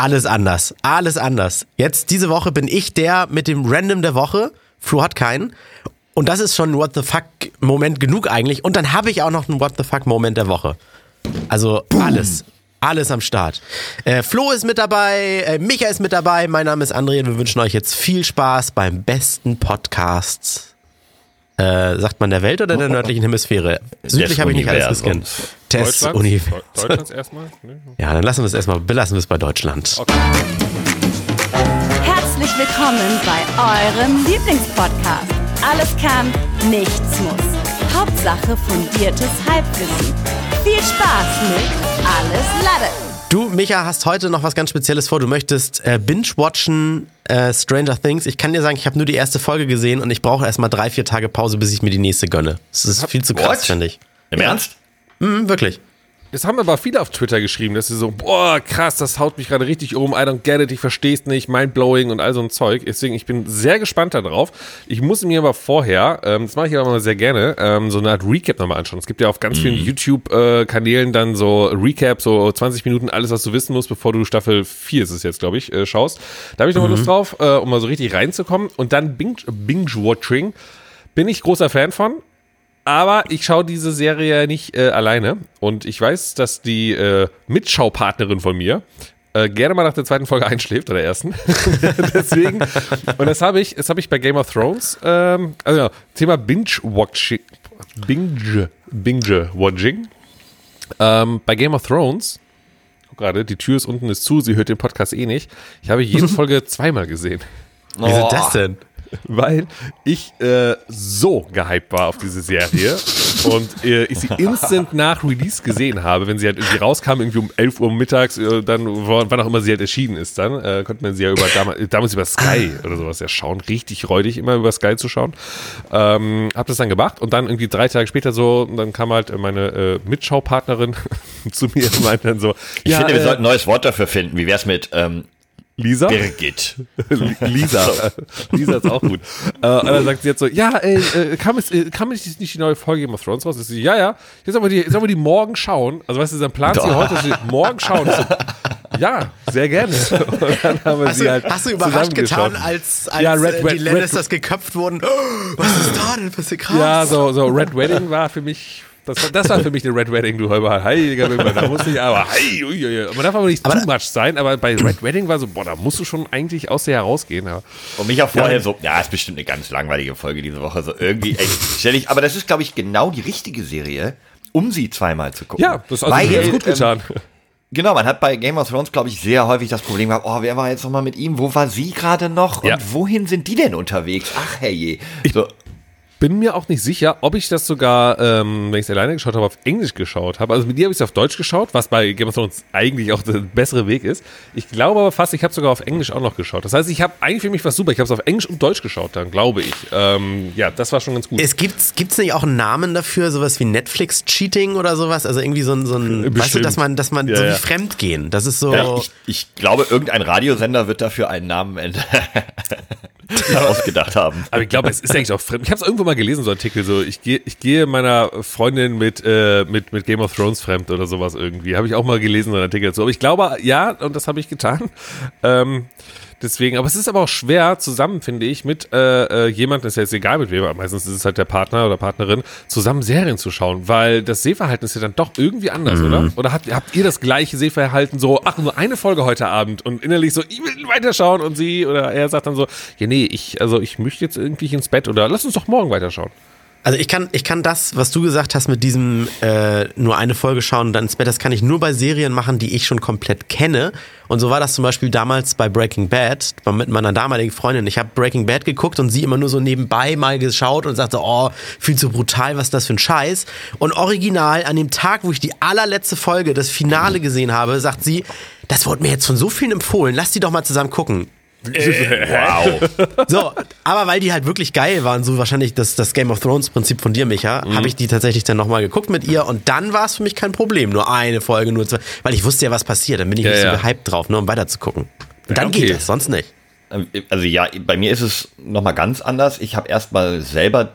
alles anders. Alles anders. Jetzt diese Woche bin ich der mit dem Random der Woche. Flo hat keinen. Und das ist schon ein What the fuck Moment genug eigentlich. Und dann habe ich auch noch einen What the fuck Moment der Woche. Also alles. Alles am Start. Äh, Flo ist mit dabei, äh, Micha ist mit dabei, mein Name ist André und wir wünschen euch jetzt viel Spaß beim besten Podcast. Äh, sagt man der Welt oder der nördlichen Hemisphäre? Südlich habe ich nicht alles gescannt. Test Universum. Deutschlands erstmal? Nee. Ja, dann lassen wir es erstmal, belassen wir es bei Deutschland. Okay. Herzlich willkommen bei eurem Lieblingspodcast. Alles kann, nichts muss. Hauptsache fundiertes Halbwissen. Viel Spaß mit Alles Lade. Du, Micha, hast heute noch was ganz Spezielles vor. Du möchtest äh, binge-watchen äh, Stranger Things. Ich kann dir sagen, ich habe nur die erste Folge gesehen und ich brauche erstmal drei, vier Tage Pause, bis ich mir die nächste gönne. Das ist viel zu krass, finde ich. Im Ernst? Mhm, wirklich. Das haben aber viele auf Twitter geschrieben, dass sie so, boah, krass, das haut mich gerade richtig um, I don't get it, ich versteh's nicht, mindblowing und all so ein Zeug. Deswegen, ich bin sehr gespannt darauf. Ich muss mir aber vorher, ähm, das mache ich aber mal sehr gerne, ähm, so eine Art Recap nochmal anschauen. Es gibt ja auf ganz vielen YouTube-Kanälen dann so Recap, so 20 Minuten, alles, was du wissen musst, bevor du Staffel 4 ist es jetzt, glaube ich, äh, schaust. Da habe ich nochmal Lust drauf, äh, um mal so richtig reinzukommen. Und dann Binge- Binge-Watching bin ich großer Fan von. Aber ich schaue diese Serie nicht äh, alleine. Und ich weiß, dass die äh, Mitschaupartnerin von mir äh, gerne mal nach der zweiten Folge einschläft oder der ersten. Deswegen. Und das habe ich, das habe ich bei Game of Thrones. Ähm, also ja, Thema Binge-Watching. Binge, Binge-Watching. Ähm, bei Game of Thrones. Guck gerade, die Tür ist unten ist zu, sie hört den Podcast eh nicht. Ich habe jede Folge zweimal gesehen. Wieso Oh. das denn? weil ich äh, so gehypt war auf diese Serie und äh, ich sie instant nach Release gesehen habe, wenn sie halt irgendwie rauskam, irgendwie um 11 Uhr mittags, äh, dann wann auch immer sie halt erschienen ist, dann äh, konnte man sie ja über damals, damals über Sky oder sowas ja schauen, richtig räudig immer über Sky zu schauen. Ähm, hab das dann gemacht und dann irgendwie drei Tage später so, und dann kam halt meine äh, Mitschaupartnerin zu mir und meinte dann so, Ich ja, finde, wir äh, sollten ein neues Wort dafür finden. Wie wär's mit ähm, Lisa? Birgit? Lisa. Lisa ist auch gut. Äh, und dann sagt sie jetzt so, ja, ey, äh, kam, es, äh, kam nicht die neue Folge Game of Thrones raus? So, ja, ja, jetzt sollen wir die, sollen wir die morgen schauen. Also weißt du, dann plant sie heute, dass sie morgen schauen. So, ja, sehr gerne. Und dann haben wir Hast sie du, halt hast du überrascht getan, als, als Ja, Red- äh, die Lannisters geköpft wurden? Oh, was ist da denn passiert? Krass. Ja, so, so Red Wedding war für mich, das war, das war für mich eine Red Wedding, du Heiliger Heiliger Himmel, da muss ich aber, hey, ui, ui, man darf aber nicht Aber too much sein, aber bei Red Wedding war so, boah, da musst du schon eigentlich aus dir herausgehen. Ja. Und mich auch vorher so, ja, ist bestimmt eine ganz langweilige Folge diese Woche. So irgendwie echt ständig. Aber das ist, glaube ich, genau die richtige Serie, um sie zweimal zu gucken. Ja, das hat Weil, also ganz gut ähm, getan. Genau, man hat bei Game of Thrones, glaube ich, sehr häufig das Problem gehabt, oh, wer war jetzt nochmal mit ihm? Wo war sie gerade noch? Ja. Und wohin sind die denn unterwegs? Ach, herrje. So, bin mir auch nicht sicher, ob ich das sogar, ähm, wenn ich es alleine geschaut habe, auf Englisch geschaut habe. Also mit dir habe ich es auf Deutsch geschaut, was bei Game of Thrones eigentlich auch der bessere Weg ist. Ich glaube aber fast, ich habe sogar auf Englisch auch noch geschaut. Das heißt, ich habe eigentlich für mich was super. Ich habe es auf Englisch und Deutsch geschaut, dann glaube ich. Ähm, ja, das war schon ganz gut. Es gibt gibt's nicht auch einen Namen dafür, sowas wie Netflix-Cheating oder sowas? Also irgendwie so ein, so ein weißt du, dass man, dass man Ja, so ja. wie Fremdgehen. Das ist so. ja, ich, ich glaube, irgendein Radiosender wird dafür einen Namen ent- ausgedacht haben. Aber ich glaube, es ist eigentlich auch fremd. Ich habe es irgendwo mal gelesen, so ein Artikel, so ich gehe ich gehe meiner Freundin mit, äh, mit, mit Game of Thrones fremd oder sowas irgendwie. Habe ich auch mal gelesen, so ein Artikel dazu. Aber ich glaube, ja, und das habe ich getan. Ähm, deswegen, aber es ist aber auch schwer zusammen, finde ich, mit äh, äh, jemandem, ist ja jetzt egal mit wem, aber meistens ist es halt der Partner oder Partnerin, zusammen Serien zu schauen, weil das Sehverhalten ist ja dann doch irgendwie anders, oder? Oder habt, habt ihr das gleiche Sehverhalten so, ach, nur eine Folge heute Abend und innerlich so, ich will weiterschauen und sie oder er sagt dann so, ja, nee, ich, also ich möchte jetzt irgendwie ins Bett oder lass uns doch morgen weiterschauen. Also ich kann, ich kann das, was du gesagt hast mit diesem äh, nur eine Folge schauen und dann ins Bett, das kann ich nur bei Serien machen, die ich schon komplett kenne. Und so war das zum Beispiel damals bei Breaking Bad, mit meiner damaligen Freundin. Ich habe Breaking Bad geguckt und sie immer nur so nebenbei mal geschaut und sagte, oh, viel zu brutal, was ist das für ein Scheiß. Und original, an dem Tag, wo ich die allerletzte Folge, das Finale gesehen habe, sagt sie, das wurde mir jetzt von so vielen empfohlen, lass die doch mal zusammen gucken. Wow. So, aber weil die halt wirklich geil waren, so wahrscheinlich das, das Game of Thrones Prinzip von dir, Micha, habe ich die tatsächlich dann nochmal geguckt mit ihr und dann war es für mich kein Problem. Nur eine Folge, nur zwei, weil ich wusste ja, was passiert. Dann bin ich Ja, nicht ja. so gehypt drauf, nur um weiter zu gucken. Und dann okay. geht das, sonst nicht. Also ja, bei mir ist es nochmal ganz anders. Ich habe erstmal selber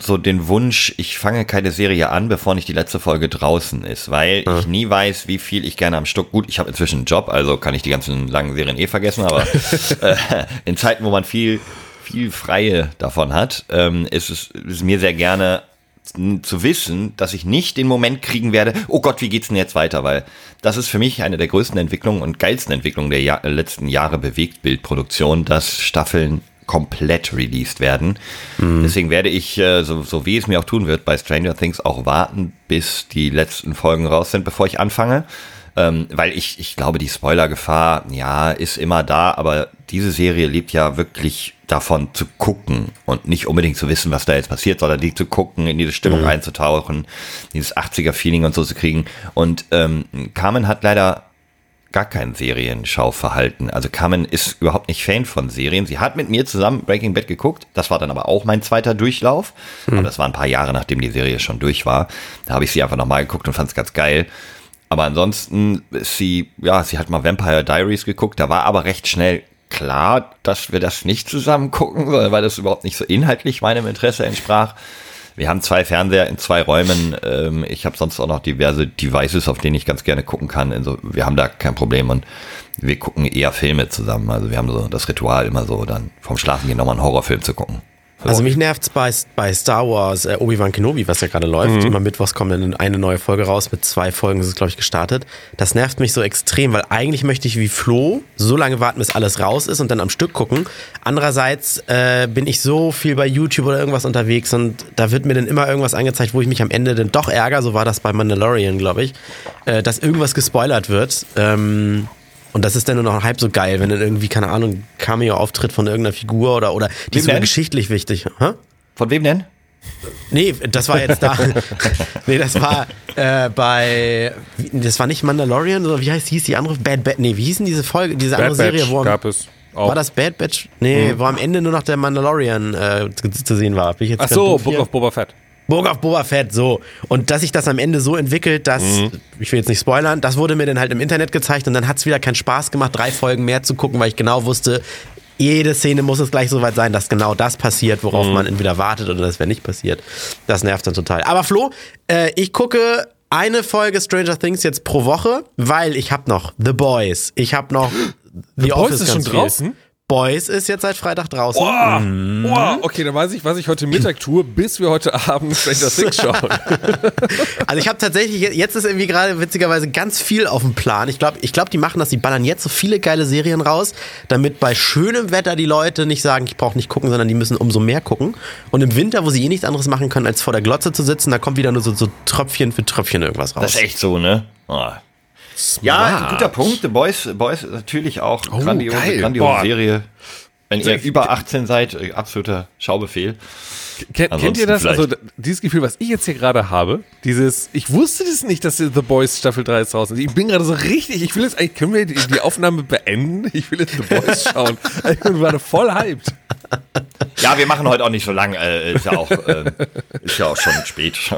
so den Wunsch, ich fange keine Serie an, bevor nicht die letzte Folge draußen ist, weil Ah. ich nie weiß, wie viel ich gerne am Stück, gut, ich habe inzwischen einen Job, also kann ich die ganzen langen Serien eh vergessen, aber äh, in Zeiten, wo man viel, viel Freie davon hat, ähm, ist es ist mir sehr gerne zu wissen, dass ich nicht den Moment kriegen werde, oh Gott, wie geht's denn jetzt weiter? Weil das ist für mich eine der größten Entwicklungen und geilsten Entwicklungen der Jahr, letzten Jahre Bewegtbildproduktion, dass Staffeln komplett released werden. Deswegen werde ich, äh, so, so wie es mir auch tun wird, bei Stranger Things auch warten, bis die letzten Folgen raus sind, bevor ich anfange. Ähm, weil ich, ich glaube, die Spoilergefahr, ja, ist immer da, aber diese Serie lebt ja wirklich davon zu gucken und nicht unbedingt zu wissen, was da jetzt passiert, sondern die zu gucken, in diese Stimmung einzutauchen, dieses 80er-Feeling und so zu kriegen. Und ähm, Carmen hat leider gar kein Serienschauverhalten. Also Carmen ist überhaupt nicht Fan von Serien. Sie hat mit mir zusammen Breaking Bad geguckt. Das war dann aber auch mein zweiter Durchlauf. Aber das war ein paar Jahre, nachdem die Serie schon durch war. Da habe ich sie einfach nochmal geguckt und fand es ganz geil. Aber ansonsten ist sie, ja, sie hat mal Vampire Diaries geguckt. Da war aber recht schnell klar, dass wir das nicht zusammen gucken, weil das überhaupt nicht so inhaltlich meinem Interesse entsprach. Wir haben zwei Fernseher in zwei Räumen. Ähm, ich habe sonst auch noch diverse Devices, auf denen ich ganz gerne gucken kann. Also wir haben da kein Problem und wir gucken eher Filme zusammen. Also wir haben so das Ritual immer so, dann vom Schlafengehen nochmal einen Horrorfilm zu gucken. Also mich nervt's bei, bei Star Wars, äh, Obi-Wan Kenobi, was ja gerade läuft. Immer mittwochs kommt dann eine neue Folge raus, mit zwei Folgen ist es, glaube ich, gestartet. Das nervt mich so extrem, weil eigentlich möchte ich wie Flo so lange warten, bis alles raus ist und dann am Stück gucken. Andererseits äh, bin ich so viel bei YouTube oder irgendwas unterwegs und da wird mir dann immer irgendwas angezeigt, wo ich mich am Ende dann doch ärgere. So war das bei Mandalorian, glaube ich, äh, dass irgendwas gespoilert wird. Ähm, und das ist dann nur noch halb so geil, wenn dann irgendwie, keine Ahnung, Cameo-Auftritt von irgendeiner Figur oder, oder die Wem ist denn? geschichtlich wichtig. Hä? Von wem denn? Nee, das war jetzt da. nee, das war äh, bei. Das war nicht Mandalorian, oder wie heißt hieß die andere? Bad Batch. Nee, wie hieß denn diese Folge, diese andere Bad Serie, Batch wo am, gab es auch. war das Bad Batch? Nee, wo am Ende nur noch der Mandalorian äh, zu, zu sehen war. Bin ich jetzt Ach so, Book of Boba Fett. Book of Boba Fett, so. Und dass sich das am Ende so entwickelt, dass, ich will jetzt nicht spoilern, das wurde mir dann halt im Internet gezeigt und dann hat es wieder keinen Spaß gemacht, drei Folgen mehr zu gucken, weil ich genau wusste, jede Szene muss es gleich so weit sein, dass genau das passiert, worauf man entweder wartet oder das wäre nicht passiert. Das nervt dann total. Aber Flo, äh, ich gucke eine Folge Stranger Things jetzt pro Woche, weil ich habe noch The Boys, ich habe noch The, Boys Office ist schon ganz viel. Boys ist jetzt seit Freitag draußen. Boah, Mhm. boah, okay, dann weiß ich, was ich heute Mittag tue, bis wir heute Abend Stranger Things schauen. Also ich habe tatsächlich, jetzt ist irgendwie gerade witzigerweise ganz viel auf dem Plan. Ich glaube, ich glaub, die machen das, die ballern jetzt so viele geile Serien raus, damit bei schönem Wetter die Leute nicht sagen, ich brauche nicht gucken, sondern die müssen umso mehr gucken. Und im Winter, wo sie eh nichts anderes machen können, als vor der Glotze zu sitzen, da kommt wieder nur so, so Tröpfchen für Tröpfchen irgendwas raus. Das ist echt so, ne? Oh. Ja, ein guter Punkt. The Boys, Boys ist natürlich auch Oh, grandiose, geil. grandiose Boah. Serie. Wenn ihr über 18 seid, äh, absoluter Schaubefehl. Kennt, kennt ihr das? Also vielleicht. d- dieses Gefühl, was ich jetzt hier gerade habe, dieses, ich wusste das nicht, dass The Boys Staffel 3 ist draußen. Ich bin gerade so richtig, ich will jetzt eigentlich, können wir die, die Aufnahme beenden? Ich will jetzt The Boys schauen. Ich bin gerade voll hyped. Ja, wir machen heute auch nicht so lang. Äh, ist, ja auch, äh, ist ja auch schon spät. Ich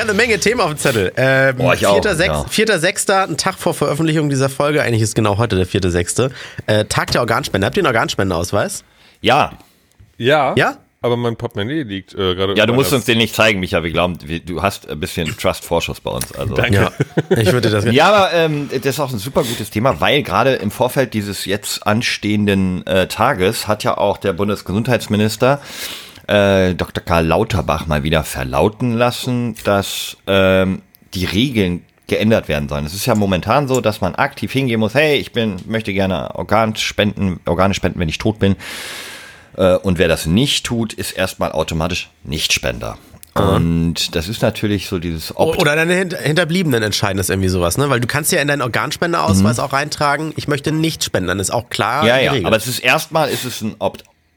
habe eine Menge Themen auf dem Zettel. Ähm, Boah, ich auch, 4.6., ja. 4.6., ein Tag vor Veröffentlichung dieser Folge, eigentlich ist genau heute der 4.6., äh, Tag der Organspende. Habt ihr einen Organspendeausweis? ja, Ja. Ja? Aber mein Portemonnaie liegt äh, gerade. ja, du musst uns den nicht zeigen, Micha. Wir glauben, wir, du hast ein bisschen Trust-Vorschuss bei uns. Also. Danke. Ja, ich würde das Ja, aber ähm, das ist auch ein super gutes Thema, weil gerade im Vorfeld dieses jetzt anstehenden äh, Tages hat ja auch der Bundesgesundheitsminister äh, Dr. Karl Lauterbach mal wieder verlauten lassen, dass ähm, die Regeln geändert werden sollen. Es ist ja momentan so, dass man aktiv hingehen muss, hey, ich bin, möchte gerne Organ spenden, Organe spenden, wenn ich tot bin. Äh, Und wer das nicht tut, ist erstmal automatisch Nichtspender. Und das ist natürlich so dieses Opt Oder deine Hint- Hinterbliebenen entscheiden das irgendwie sowas, ne? Weil du kannst ja in deinen Organspendeausweis auch reintragen, ich möchte nicht spenden, dann ist auch klar Ja, ja, aber es ist erstmal ist es ein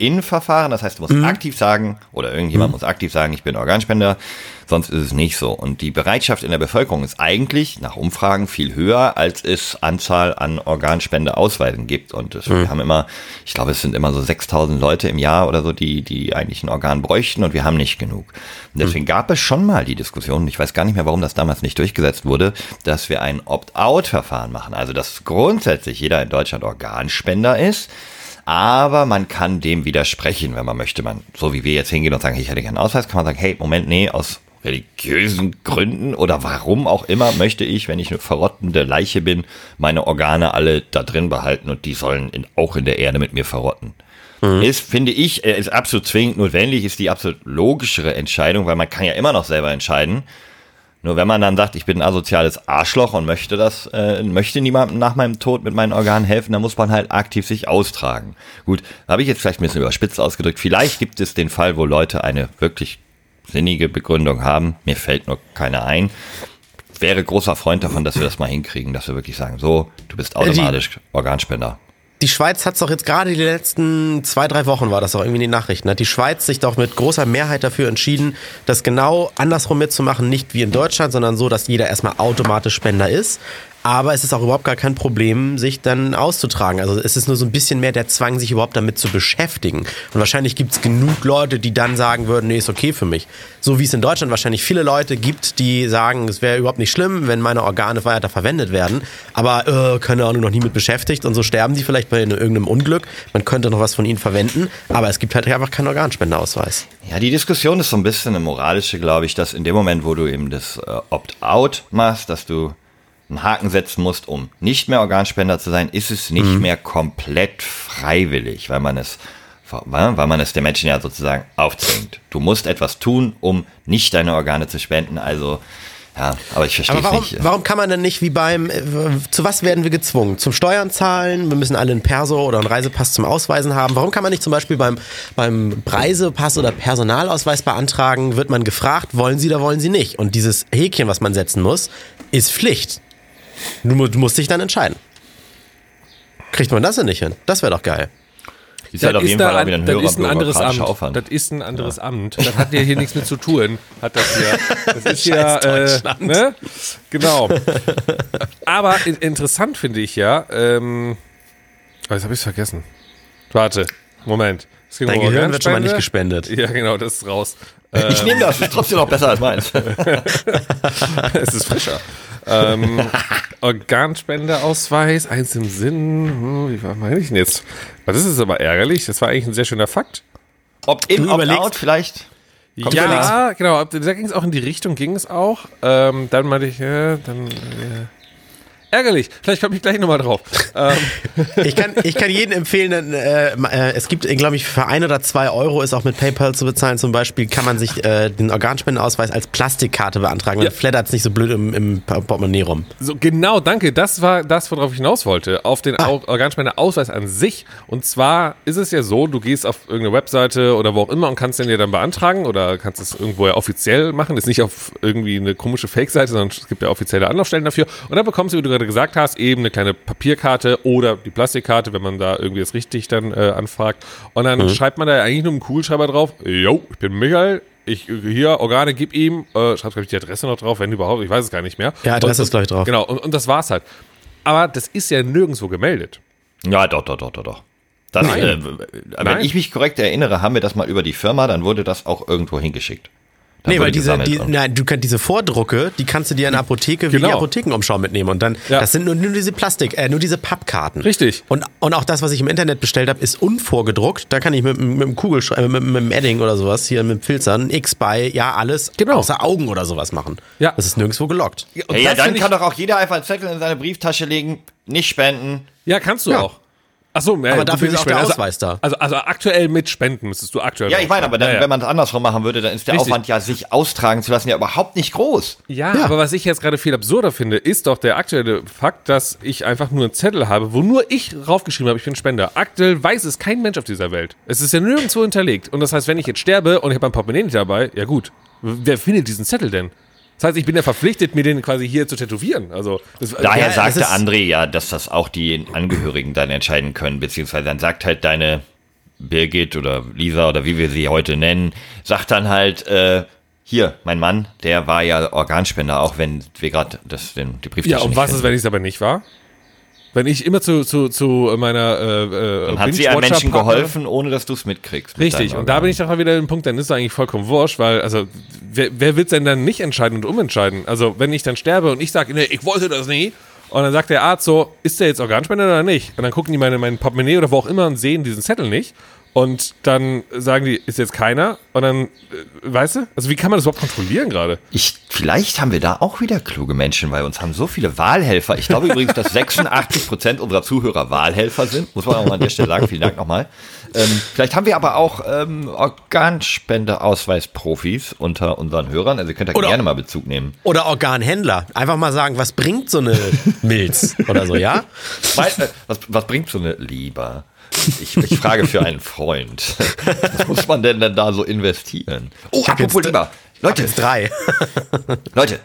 Opt-in-Verfahren, das heißt, du musst aktiv sagen, oder irgendjemand muss aktiv sagen, ich bin Organspender, sonst ist es nicht so. Und die Bereitschaft in der Bevölkerung ist eigentlich nach Umfragen viel höher, als es Anzahl an Organspendeausweisen gibt. Und es, wir haben immer, ich glaube, es sind immer so 6000 Leute im Jahr oder so, die, die eigentlich ein Organ bräuchten und wir haben nicht genug. Und deswegen gab es schon mal die Diskussion, ich weiß gar nicht mehr, warum das damals nicht durchgesetzt wurde, dass wir ein Opt-out-Verfahren machen. Also, dass grundsätzlich jeder in Deutschland Organspender ist. Aber man kann dem widersprechen, wenn man möchte. Man, so wie wir jetzt hingehen und sagen, ich hätte gerne einen Ausweis, kann man sagen, hey, Moment, nee, aus religiösen Gründen oder warum auch immer möchte ich, wenn ich eine verrottende Leiche bin, meine Organe alle da drin behalten und die sollen in, auch in der Erde mit mir verrotten. Mhm. Ist, finde ich, äh, ist absolut zwingend notwendig, ist die absolut logischere Entscheidung, weil man kann ja immer noch selber entscheiden. Nur wenn man dann sagt, ich bin ein asoziales Arschloch und möchte das, äh, möchte niemandem nach meinem Tod mit meinen Organen helfen, dann muss man halt aktiv sich austragen. Gut, habe ich jetzt vielleicht ein bisschen überspitzt ausgedrückt. Vielleicht gibt es den Fall, wo Leute eine wirklich sinnige Begründung haben. Mir fällt nur keine ein. Wäre großer Freund davon, dass wir das mal hinkriegen, dass wir wirklich sagen, so, du bist automatisch Organspender. Die Schweiz hat es doch jetzt gerade die letzten zwei, drei Wochen war das doch irgendwie in den Nachrichten. Hat die Schweiz sich doch mit großer Mehrheit dafür entschieden, das genau andersrum mitzumachen, nicht wie in Deutschland, sondern so, dass jeder erstmal automatisch Spender ist. Aber es ist auch überhaupt gar kein Problem, sich dann auszutragen. Also es ist nur so ein bisschen mehr der Zwang, sich überhaupt damit zu beschäftigen. Und wahrscheinlich gibt es genug Leute, die dann sagen würden, nee, ist okay für mich. So wie es in Deutschland wahrscheinlich viele Leute gibt, die sagen, es wäre überhaupt nicht schlimm, wenn meine Organe weiter verwendet werden. Aber äh, keine Ahnung, noch nie mit beschäftigt. Und so sterben die vielleicht bei irgendeinem Unglück. Man könnte noch was von ihnen verwenden. Aber es gibt halt einfach keinen Organspendeausweis. Ja, die Diskussion ist so ein bisschen eine moralische, glaube ich, dass in dem Moment, wo du eben das äh, Opt-out machst, dass du einen Haken setzen musst, um nicht mehr Organspender zu sein, ist es nicht mhm. mehr komplett freiwillig, weil man es weil man es den Menschen ja sozusagen aufzwingt. Du musst etwas tun, um nicht deine Organe zu spenden. Also ja, aber ich verstehe aber nicht. Warum kann man denn nicht wie beim, äh, zu was werden wir gezwungen? Zum Steuern zahlen? Wir müssen alle einen Perso oder einen Reisepass zum Ausweisen haben. Warum kann man nicht zum Beispiel beim, beim Reisepass oder Personalausweis beantragen, wird man gefragt, wollen Sie oder wollen Sie nicht? Und dieses Häkchen, was man setzen muss, ist Pflicht. Du, du musst dich dann entscheiden. Kriegt man das denn nicht hin? Das wäre doch geil. Ist halt auf jeden Fall auch wieder ein höherer ist ein anderes Amt. Aufwand. Das ist ein anderes ja. Amt. Das hat ja hier nichts mit zu tun. Hat das hier. Das ist ja, äh, ne? Genau. Aber interessant finde ich ja. Ähm, oh, jetzt habe ich es vergessen. Warte, Moment. Dein Gehirn wird schon mal nicht gespendet. Ja, genau, das ist raus. Ich ähm, nehme das, ist trotzdem noch besser als meins. es ist frischer. Ähm, Organspendeausweis, eins im Sinn. Hm, wie meine ich denn jetzt? Das ist aber ärgerlich. Das war eigentlich ein sehr schöner Fakt. Ob in, ob out vielleicht? Kommt ja, genau. Da ging es auch in die Richtung, ging es auch. Ähm, dann meinte ich, ja, dann. Ja. Ärgerlich. Vielleicht komme ich gleich nochmal drauf. Ähm. ich, kann, ich kann jedem empfehlen, äh, äh, es gibt, glaube ich, für ein oder zwei Euro ist auch mit PayPal zu bezahlen. Zum Beispiel kann man sich äh, den Organspendenausweis als Plastikkarte beantragen. Ja. Dann flattert es nicht so blöd im, im Portemonnaie rum. So, genau, danke. Das war das, worauf ich hinaus wollte. Auf den ah. Organspendeausweis an sich. Und zwar ist es ja so, du gehst auf irgendeine Webseite oder wo auch immer und kannst den dir dann beantragen oder kannst es irgendwo ja offiziell machen. Das ist nicht auf irgendwie eine komische Fake-Seite, sondern es gibt ja offizielle Anlaufstellen dafür. Und dann bekommst du, wie du gerade gesagt hast, eben eine kleine Papierkarte oder die Plastikkarte, wenn man da irgendwie das richtig dann äh, anfragt. Und dann mhm. schreibt man da eigentlich nur einen Kugelschreiber drauf, yo, ich bin Michael, ich hier Organe gib ihm, äh, schreibt glaube ich die Adresse noch drauf, wenn überhaupt, ich weiß es gar nicht mehr. Ja, Adresse und, ist gleich drauf. Genau, und, und das war's halt. Aber das ist ja nirgendwo gemeldet. Ja, doch, doch, doch, doch, doch. Das, äh, wenn Nein. ich mich korrekt erinnere, haben wir das mal über die Firma, dann wurde das auch irgendwo hingeschickt. Nee, weil diese, die, nein, du kannst diese Vordrucke, die kannst du dir in der Apotheke genau. wie Apothekenumschau mitnehmen und dann, ja. das sind nur, nur diese Plastik, äh, nur diese Pappkarten. Richtig. Und, und auch das, was ich im Internet bestellt habe, ist unvorgedruckt. Da kann ich mit, mit einem Kugelschreiber, mit, mit einem Edding oder sowas hier mit Filzern, X bei, ja alles, genau. außer Augen oder sowas machen. Ja. Das ist nirgendwo gelockt. Ja, hey, ja dann kann doch auch jeder einfach einen Zettel in seine Brieftasche legen, nicht spenden. Ja, kannst du ja. auch. Achso, ja, aber dafür ist auch der also, Ausweis da. Also, also aktuell mit Spenden müsstest du aktuell. Ja, ich meine, aber dann, ja, ja. wenn man es andersrum machen würde, dann ist der Richtig. Aufwand ja, sich austragen zu lassen, ja überhaupt nicht groß. Ja, ja, aber was ich jetzt gerade viel absurder finde, ist doch der aktuelle Fakt, dass ich einfach nur einen Zettel habe, wo nur ich raufgeschrieben habe, ich bin Spender. Aktuell weiß es kein Mensch auf dieser Welt. Es ist ja nirgendwo hinterlegt. Und das heißt, wenn ich jetzt sterbe und ich habe mein Portemonnaie nicht dabei, ja gut, wer findet diesen Zettel denn? Das heißt, ich bin ja verpflichtet, mir den quasi hier zu tätowieren. Also das, Daher ja, sagte André ja, dass das auch die Angehörigen dann entscheiden können, beziehungsweise dann sagt halt deine Birgit oder Lisa oder wie wir sie heute nennen, sagt dann halt, äh, hier, mein Mann, der war ja Organspender, auch wenn wir gerade den die Brieftasche Ja, und was ist, wenn ich es aber nicht war? Wenn ich immer zu, zu, zu meiner äh, äh, Dann hat sie einem Menschen geholfen, ohne dass du es mitkriegst. Mit Richtig, und da bin ich doch wieder im Punkt, dann ist es eigentlich vollkommen wurscht, weil, also, wer, wer wird denn dann nicht entscheiden und umentscheiden? Also, wenn ich dann sterbe und ich sage, nee, ich wollte das nie, Und dann sagt der Arzt so, ist der jetzt Organspender oder nicht? Und dann gucken die meine, mein Portemonnaie oder wo auch immer und sehen diesen Zettel nicht. Und dann sagen die, ist jetzt keiner? Und dann, äh, weißt du? Also wie kann man das überhaupt kontrollieren gerade? Ich, vielleicht haben wir da auch wieder kluge Menschen, weil uns haben so viele Wahlhelfer. Ich glaube übrigens, dass 86 Prozent unserer Zuhörer Wahlhelfer sind. Muss man auch mal an der Stelle sagen. Vielen Dank nochmal. Ähm, vielleicht haben wir aber auch ähm, Organspendeausweisprofis unter unseren Hörern. Also ihr könnt da Oder- gerne mal Bezug nehmen. Oder Organhändler. Einfach mal sagen, was bringt so eine Milz oder so, ja? Äh, was, was bringt so eine Lieber? Ich, ich frage für einen Freund. Was muss man denn denn da so investieren? Oh, apropos Lieber. Leute, Jetzt drei. Leute,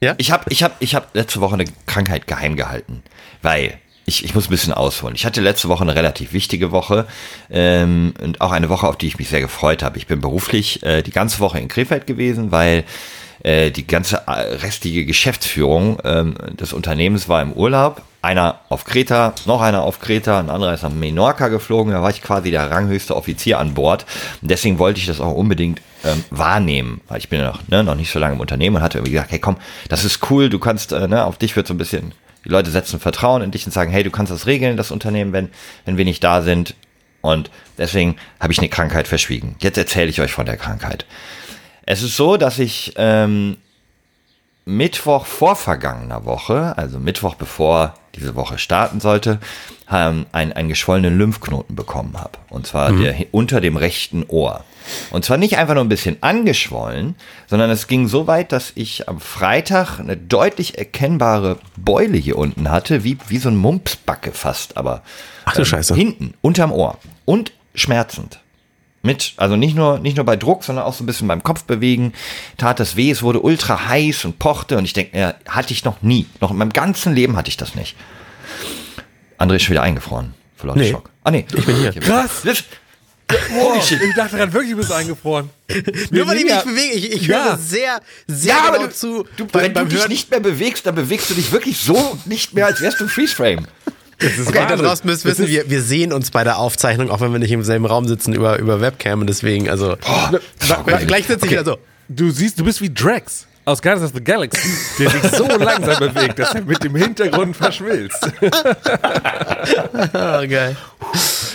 Ja? ich habe ich hab, ich hab letzte Woche eine Krankheit geheim gehalten, weil ich, ich muss ein bisschen ausholen. Ich hatte letzte Woche eine relativ wichtige Woche ähm, und auch eine Woche, auf die ich mich sehr gefreut habe. Ich bin beruflich äh, die ganze Woche in Krefeld gewesen, weil äh, die ganze äh, restliche Geschäftsführung ähm, des Unternehmens war im Urlaub. Einer auf Kreta, noch einer auf Kreta, ein anderer ist nach Menorca geflogen. Da war ich quasi der ranghöchste Offizier an Bord. Und deswegen wollte ich das auch unbedingt ähm, wahrnehmen, weil ich bin ja noch, ne, noch nicht so lange im Unternehmen und hatte irgendwie gesagt, hey komm, das ist cool, du kannst, äh, ne, auf dich wird so ein bisschen, die Leute setzen Vertrauen in dich und sagen, hey, du kannst das regeln, das Unternehmen, wenn, wenn wir nicht da sind. Und deswegen habe ich eine Krankheit verschwiegen. Jetzt erzähle ich euch von der Krankheit. Es ist so, dass ich ähm, Mittwoch vor vergangener Woche, also Mittwoch bevor diese Woche starten sollte, ähm, einen, einen geschwollenen Lymphknoten bekommen habe. Und zwar der, unter dem rechten Ohr. Und zwar nicht einfach nur ein bisschen angeschwollen, sondern es ging so weit, dass ich am Freitag eine deutlich erkennbare Beule hier unten hatte, wie, wie so ein Mumpsbacke fast, aber Ach du Scheiße. hinten, unterm Ohr. Und schmerzend. Mit, also nicht nur, nicht nur bei Druck, sondern auch so ein bisschen beim Kopf bewegen, tat es weh, es wurde ultra heiß und pochte und ich denke, ja, hatte ich noch nie, noch in meinem ganzen Leben hatte ich das nicht. André ist schon wieder eingefroren, vor lauter Nee. Schock. Ah nee, ich bin hier. Krass. Das, Holy shit. Ich dachte gerade wirklich, du bist eingefroren. Nur weil ich mich Ja. bewege. Ich, ich Ja. höre sehr, sehr ja, genau du, zu. du, wenn beim du dich Hören. nicht mehr bewegst, dann bewegst du dich wirklich so nicht mehr, als wärst du Freeze-Frame. Das ist Okay, da Wahnsinn. draußen müsst wissen, wir, wir sehen uns bei der Aufzeichnung, auch wenn wir nicht im selben Raum sitzen, über, über Webcam und deswegen, also. gleich, gleich sitze ich wieder so. Du siehst, du bist wie Drax aus Guardians of the Galaxy, der sich so langsam bewegt, dass er mit dem Hintergrund verschmilzt. Oh, geil.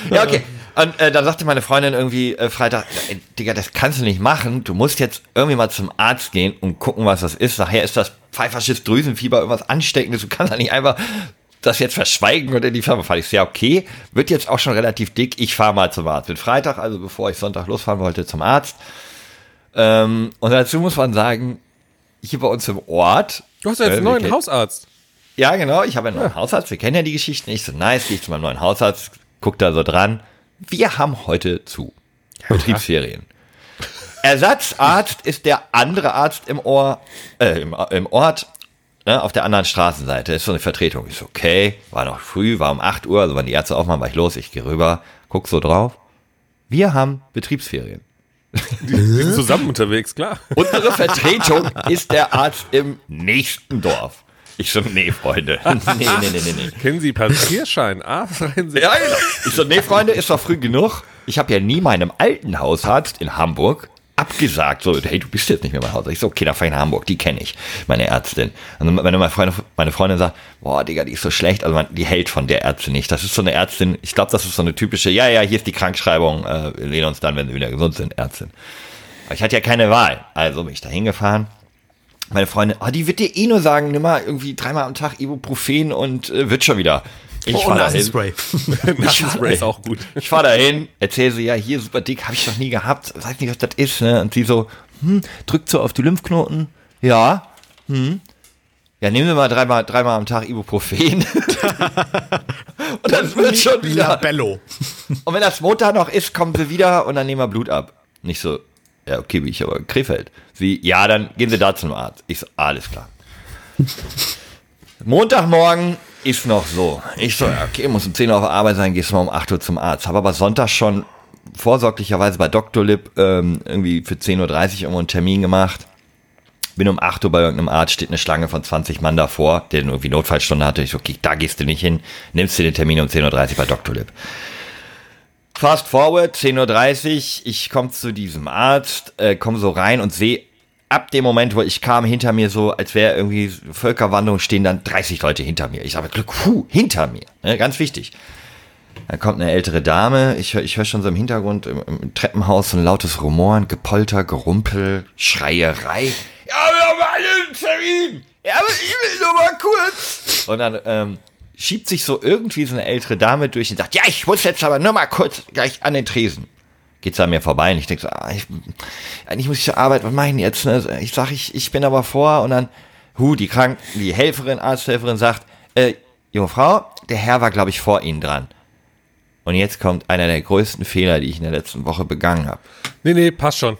Ja, okay. Und äh, dann sagte meine Freundin irgendwie äh, Freitag, ey, Digga, das kannst du nicht machen. Du musst jetzt irgendwie mal zum Arzt gehen und gucken, was das ist. Nachher ist das pfeifersches Drüsenfieber, irgendwas Ansteckendes. Du kannst da nicht einfach das jetzt verschweigen und in die Firma fahren. Ich so, ja, okay, wird jetzt auch schon relativ dick. Ich fahre mal zum Arzt. Bin Freitag, also bevor ich Sonntag losfahren wollte, zum Arzt. Ähm, und dazu muss man sagen, hier bei uns im Ort. Du hast ja jetzt äh, einen neuen Hausarzt. ja, genau. Ich habe einen neuen Hausarzt. Wir kennen ja die Geschichten. Ich so, nice, gehe ich zu meinem neuen Hausarzt, guck da so dran. Wir haben heute zu. Betriebsferien. Ersatzarzt ist der andere Arzt im Ohr, äh, im, im Ort, ne, auf der anderen Straßenseite. Ist so eine Vertretung. Ich so, okay, war noch früh, war um 8 Uhr, also wann die Ärzte aufmachen, war ich los, ich gehe rüber, guck so drauf. Wir haben Betriebsferien. Die sind zusammen unterwegs, klar. Unsere Vertretung ist der Arzt im nächsten Dorf. Ich so, nee, Freunde. Nee, nee, nee, nee, nee. Kennen Sie Passierschein A63? Ja, genau. Ich so, nee, Freunde, ist doch früh genug. Ich habe ja nie meinem alten Hausarzt in Hamburg abgesagt, so, hey, du bist jetzt nicht mehr mein Hausarzt. Ich so, okay, dann fahr ich nach Hamburg, die kenne ich, meine Ärztin. Und wenn meine Freundin, meine Freundin sagt, boah, Digga, die ist so schlecht, also man, die hält von der Ärztin nicht. Das ist so eine Ärztin, ich glaube, das ist so eine typische, ja, ja, hier ist die Krankschreibung, äh, wir lehnen uns dann, wenn sie wieder gesund sind, Ärztin. Aber ich hatte ja keine Wahl, also bin ich da hingefahren. Meine Freundin, oh, die wird dir eh nur sagen, nimm mal irgendwie dreimal am Tag Ibuprofen und äh, wird schon wieder. Ich Oh, fahr da hin. Nasenspray. Nasenspray ist auch gut. Ich fahr da hin, erzähle sie, ja, hier super dick, habe ich noch nie gehabt, weiß nicht, was das ist, ne? Und sie so, hm, drückt so auf die Lymphknoten. Ja, hm. Ja, nehmen wir mal dreimal, dreimal am Tag Ibuprofen. und das wird schon wieder. Labello. Und wenn das Montag noch ist, kommen sie wieder und dann nehmen wir Blut ab. Nicht so, ja, okay, wie ich aber in Krefeld. Sie, ja, dann gehen sie da zum Arzt. Ich so, alles klar. Montagmorgen ist noch so. Ich so, okay, muss um 10 Uhr auf Arbeit sein, gehst mal um 8 Uhr zum Arzt. Habe aber Sonntag schon vorsorglicherweise bei Dr. Lip ähm, irgendwie für 10.30 Uhr irgendwo einen Termin gemacht. Bin um 8 Uhr bei irgendeinem Arzt, steht eine Schlange von 20 Mann davor, der irgendwie Notfallstunde hatte. Ich so, okay, da gehst du nicht hin, nimmst dir den Termin um 10.30 Uhr bei Dr. Lip. Fast forward, 10.30 Uhr, ich komme zu diesem Arzt, äh, komme so rein und sehe ab dem Moment, wo ich kam, hinter mir so, als wäre irgendwie Völkerwanderung, stehen dann 30 Leute hinter mir. Ich sage, puh, hinter mir. Ne, ganz wichtig. Dann kommt eine ältere Dame, ich, ich höre schon so im Hintergrund im, im Treppenhaus so ein lautes Rumoren, Gepolter, Gerumpel, Schreierei. Ja, wir haben alle einen Termin. Ja, aber ich will nur mal kurz. Und dann ähm, schiebt sich so irgendwie so eine ältere Dame durch und sagt, ja, ich muss jetzt aber nur mal kurz gleich an den Tresen. Geht's an mir vorbei und ich denke so, ah, ich, eigentlich muss ich zur Arbeit, was mache ich denn jetzt? Ne? Ich sage, ich, ich bin aber vor und dann, hu, die Krank die Helferin, Arzthelferin sagt, äh, junge Frau, der Herr war, glaube ich, vor Ihnen dran. Und jetzt kommt einer der größten Fehler, die ich in der letzten Woche begangen habe. Nee, nee, passt schon.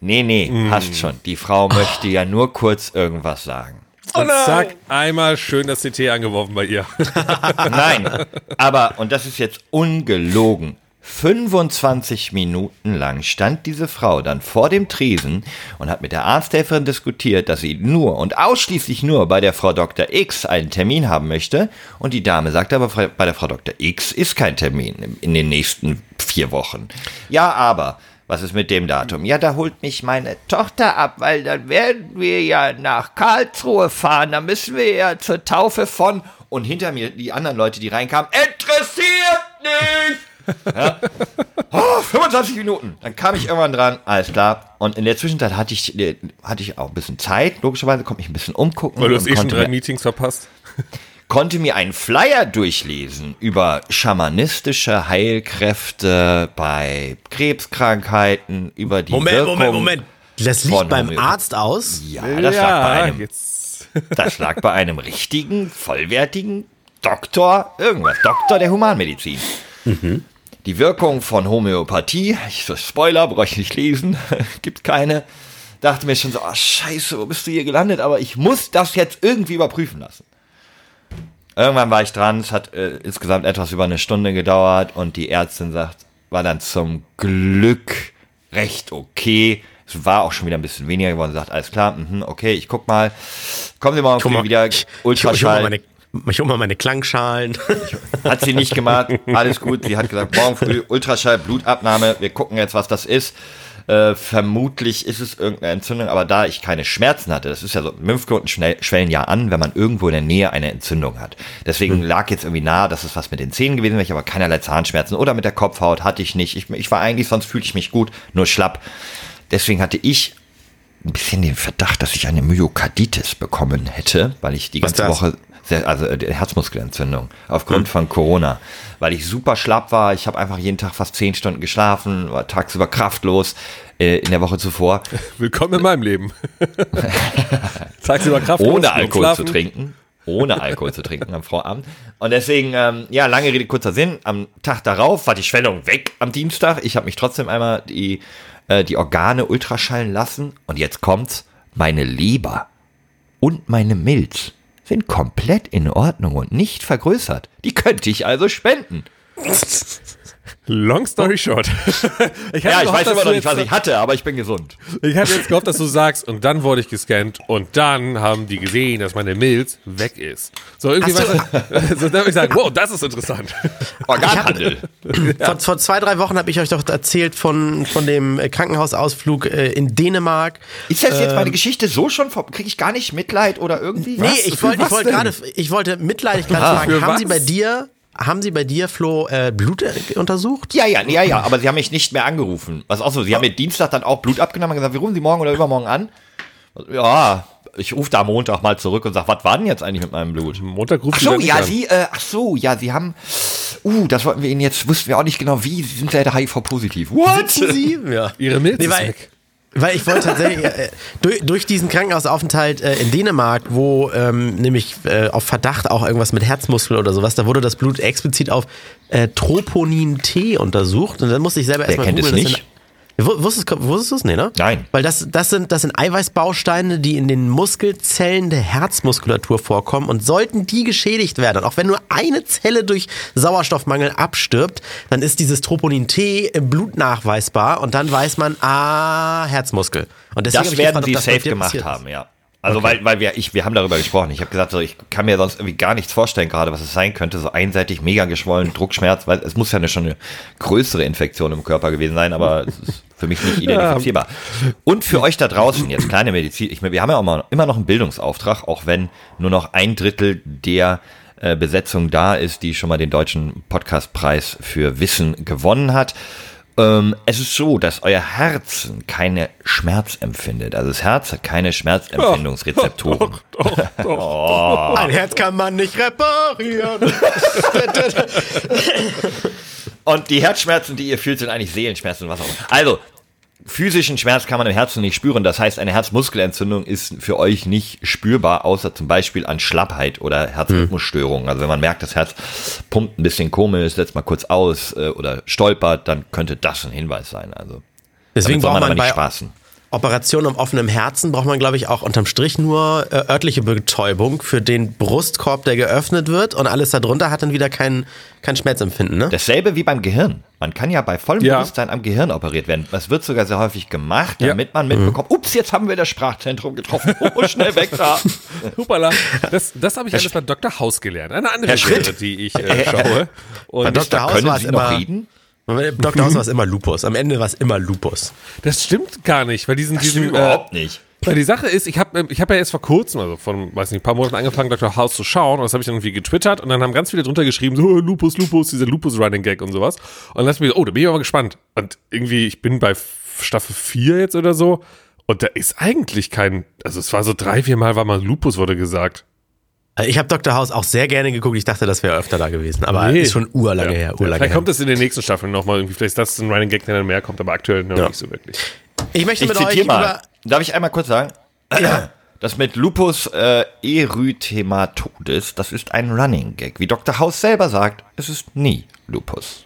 Nee, nee, Mm. passt schon. Die Frau möchte ja nur kurz irgendwas sagen. Und zack, einmal schön das CT angeworfen bei ihr. Nein, aber, und das ist jetzt ungelogen, 25 Minuten lang stand diese Frau dann vor dem Tresen und hat mit der Arzthelferin diskutiert, dass sie nur und ausschließlich nur bei der Frau Dr. X einen Termin haben möchte. Und die Dame sagte aber, bei der Frau Dr. X ist kein Termin in den nächsten vier Wochen. Ja, aber was ist mit dem Datum? Ja, da holt mich meine Tochter ab, weil dann werden wir ja nach Karlsruhe fahren. Da müssen wir ja zur Taufe von. Und hinter mir die anderen Leute, die reinkamen, interessiert nicht! Ja. Oh, 25 Minuten. Dann kam ich irgendwann dran, alles klar. Und in der Zwischenzeit hatte ich, äh, hatte ich auch ein bisschen Zeit. Logischerweise konnte mich ein bisschen umgucken. Weil du hast eh schon drei mir- Meetings verpasst. konnte mir einen Flyer durchlesen über schamanistische Heilkräfte bei Krebskrankheiten, über die Moment, Wirkung. Moment, Moment. Das liegt beim Homöopathie. Arzt aus. Ja, das lag bei einem, jetzt. das lag bei einem richtigen, vollwertigen Doktor, irgendwas, Doktor der Humanmedizin. Die Wirkung von Homöopathie, ich so Spoiler, brauche ich nicht lesen, gibt keine. Dachte mir schon so, oh scheiße, wo bist du hier gelandet? Aber ich muss das jetzt irgendwie überprüfen lassen. Irgendwann war ich dran, es hat äh, insgesamt etwas über eine Stunde gedauert und die Ärztin sagt, war dann zum Glück recht okay. Es war auch schon wieder ein bisschen weniger geworden. Sagt, alles klar, mhm, okay, ich guck mal. Kommen Sie morgen mal, wieder ich, ich, hol- ich ich hol mal meine Klangschalen. Hat sie nicht gemacht, alles gut. Sie hat gesagt, morgen früh Ultraschall, Blutabnahme, wir gucken jetzt, was das ist. Äh, vermutlich ist es irgendeine Entzündung, aber da ich keine Schmerzen hatte, das ist ja so, Lymphknoten schwellen ja an, wenn man irgendwo in der Nähe eine Entzündung hat. Deswegen lag jetzt irgendwie nahe, dass es was mit den Zähnen gewesen wäre, ich aber keinerlei Zahnschmerzen oder mit der Kopfhaut hatte ich nicht. Ich, ich war eigentlich, sonst fühlte ich mich gut, nur schlapp. Deswegen hatte ich ein bisschen den Verdacht, dass ich eine Myokarditis bekommen hätte, weil ich die Was ganze? Woche also äh, Herzmuskelentzündung aufgrund von Corona, weil ich super schlapp war. Ich habe einfach jeden Tag fast zehn Stunden geschlafen, war tagsüber kraftlos äh, in der Woche zuvor, Willkommen in meinem Leben. Tagsüber Kraft. ohne Alkohol zu trinken. Ohne Alkohol zu trinken am Vorabend. Und deswegen, ähm, ja, lange Rede, kurzer Sinn. Am Tag darauf war die Schwellung weg am Dienstag. Ich habe mich trotzdem einmal die, äh, die Organe ultraschallen lassen. Und jetzt kommt's. Meine Leber und meine Milz sind komplett in Ordnung und nicht vergrößert. Die könnte ich also spenden. Long story short. ich Ja, ich gehofft, weiß immer noch nicht, was ich hatte, aber ich bin gesund. Ich hatte jetzt gehofft, dass du sagst, und dann wurde ich gescannt und dann haben die gesehen, dass meine Milz weg ist. So, irgendwie, so. weißt du, so, dann würde ich sagen, wow, das ist interessant. Organhandel. Vor, vor zwei, drei Wochen habe ich euch doch erzählt von, von dem äh, Krankenhausausflug äh, in Dänemark. Ist das jetzt meine Geschichte so schon? Kriege ich gar nicht Mitleid oder irgendwie? Nee, Was? ich wollte ich wollte denn? gerade, ich wollte mitleidig gerade Ah, fragen, haben was? Sie bei dir, haben Sie bei dir, Flo, äh, Blut äh, untersucht? Ja, ja, ja, ja, aber sie haben mich nicht mehr angerufen. Was auch so, sie haben mir Dienstag dann auch Blut abgenommen und gesagt, wir rufen Sie morgen oder übermorgen an. Ja, ich rufe da Montag mal zurück und sage, was war denn jetzt eigentlich mit meinem Blut? Montag ruft Ach sie so, ja, an. Sie, äh, ach so, ja, Sie haben, uh, das wollten wir Ihnen jetzt, wussten wir auch nicht genau wie, Sie sind leider HIV-positiv. What? Sie? Ja. Ihre Milz Nee, ist weg. Weil ich wollte tatsächlich äh, durch, durch diesen Krankenhausaufenthalt äh, in Dänemark, wo ähm, nämlich äh, auf Verdacht auch irgendwas mit Herzmuskel oder sowas, da wurde das Blut explizit auf äh, Troponin T untersucht und dann musste ich selber erstmal googeln, das nicht? sind- Wusstest, wusstest du es? Nee, ne? Nein. Weil das, das, sind, das sind Eiweißbausteine, die in den Muskelzellen der Herzmuskulatur vorkommen und sollten die geschädigt werden, und auch wenn nur eine Zelle durch Sauerstoffmangel abstirbt, dann ist dieses Troponin T im Blut nachweisbar und dann weiß man, ah, Herzmuskel. Und deswegen Das ich werden gefragt, ob Sie das safe gemacht haben, ja. Also weil, weil wir, ich, wir haben darüber gesprochen. Ich habe gesagt, so, ich kann mir sonst irgendwie gar nichts vorstellen, gerade was es sein könnte. So einseitig, mega geschwollen, Druckschmerz, weil es muss ja eine, schon eine größere Infektion im Körper gewesen sein, aber es ist für mich nicht identifizierbar. Und für euch da draußen, jetzt kleine Medizin, ich, wir haben ja auch mal, immer noch einen Bildungsauftrag, auch wenn nur noch ein Drittel der äh, Besetzung da ist, die schon mal den deutschen Podcastpreis für Wissen gewonnen hat. Ähm, es ist so, dass euer Herz keine Schmerz empfindet. Also das Herz hat keine Schmerzempfindungsrezeptoren. Doch, doch, doch. Ein Herz kann man nicht reparieren. Und die Herzschmerzen, die ihr fühlt, sind eigentlich Seelenschmerzen und was auch immer. Also, physischen Schmerz kann man im Herzen nicht spüren. Das heißt, eine Herzmuskelentzündung ist für euch nicht spürbar, außer zum Beispiel an Schlappheit oder Herzrhythmusstörungen. Also wenn man merkt, das Herz pumpt ein bisschen komisch, setzt mal kurz aus äh, oder stolpert, dann könnte das ein Hinweis sein. Also Deswegen braucht man aber nicht bei spaßen. Operation am offenen Herzen braucht man, glaube ich, auch unterm Strich nur äh, örtliche Betäubung für den Brustkorb, der geöffnet wird und alles darunter hat dann wieder kein, kein Schmerzempfinden, ne? Dasselbe wie beim Gehirn. Man kann ja bei vollem Ja. Bewusstsein am Gehirn operiert werden. Das wird sogar sehr häufig gemacht, Ja. damit man mitbekommt, ups, jetzt haben wir das Sprachzentrum getroffen. Oh, schnell weg da. Hupala. Das, das habe ich alles bei Dr. House gelernt. Eine andere Herr Schritt. Serie, die ich äh, schaue. Und Bei Dr. House Können war es Sie noch immer. reden? Im Dr. House war es immer Lupus. Am Ende war es immer Lupus. das stimmt gar nicht, weil diesen, Das diesen stimmt äh, überhaupt nicht. Weil die Sache ist, ich habe ich hab ja jetzt vor kurzem, also vor, weiß nicht, ein paar Monaten angefangen, Dr. House zu schauen. Und das habe ich dann irgendwie getwittert. Und dann haben ganz viele drunter geschrieben, so, "Oh, Lupus, Lupus, dieser Lupus-Running-Gag und sowas. Und dann ich mir, so, oh, da bin ich aber gespannt. Und irgendwie, ich bin bei Staffel 4 jetzt oder so. Und da ist eigentlich kein, also es war so drei, vier Mal war mal Lupus, wurde gesagt. Also Ich habe Dr. House auch sehr gerne geguckt. Ich dachte, das wäre öfter da gewesen. Aber Nee. ist schon urlange her. Urlange Vielleicht her. kommt es in den nächsten Staffeln nochmal irgendwie. Vielleicht ist das ein Running Gag, der dann mehr kommt, aber aktuell noch Ja. nicht so wirklich. Ich möchte Ich mit euch mal. über. Darf ich einmal kurz sagen? Das mit Lupus äh, erythematodes, das ist ein Running Gag. Wie Dr. House selber sagt, es ist nie Lupus.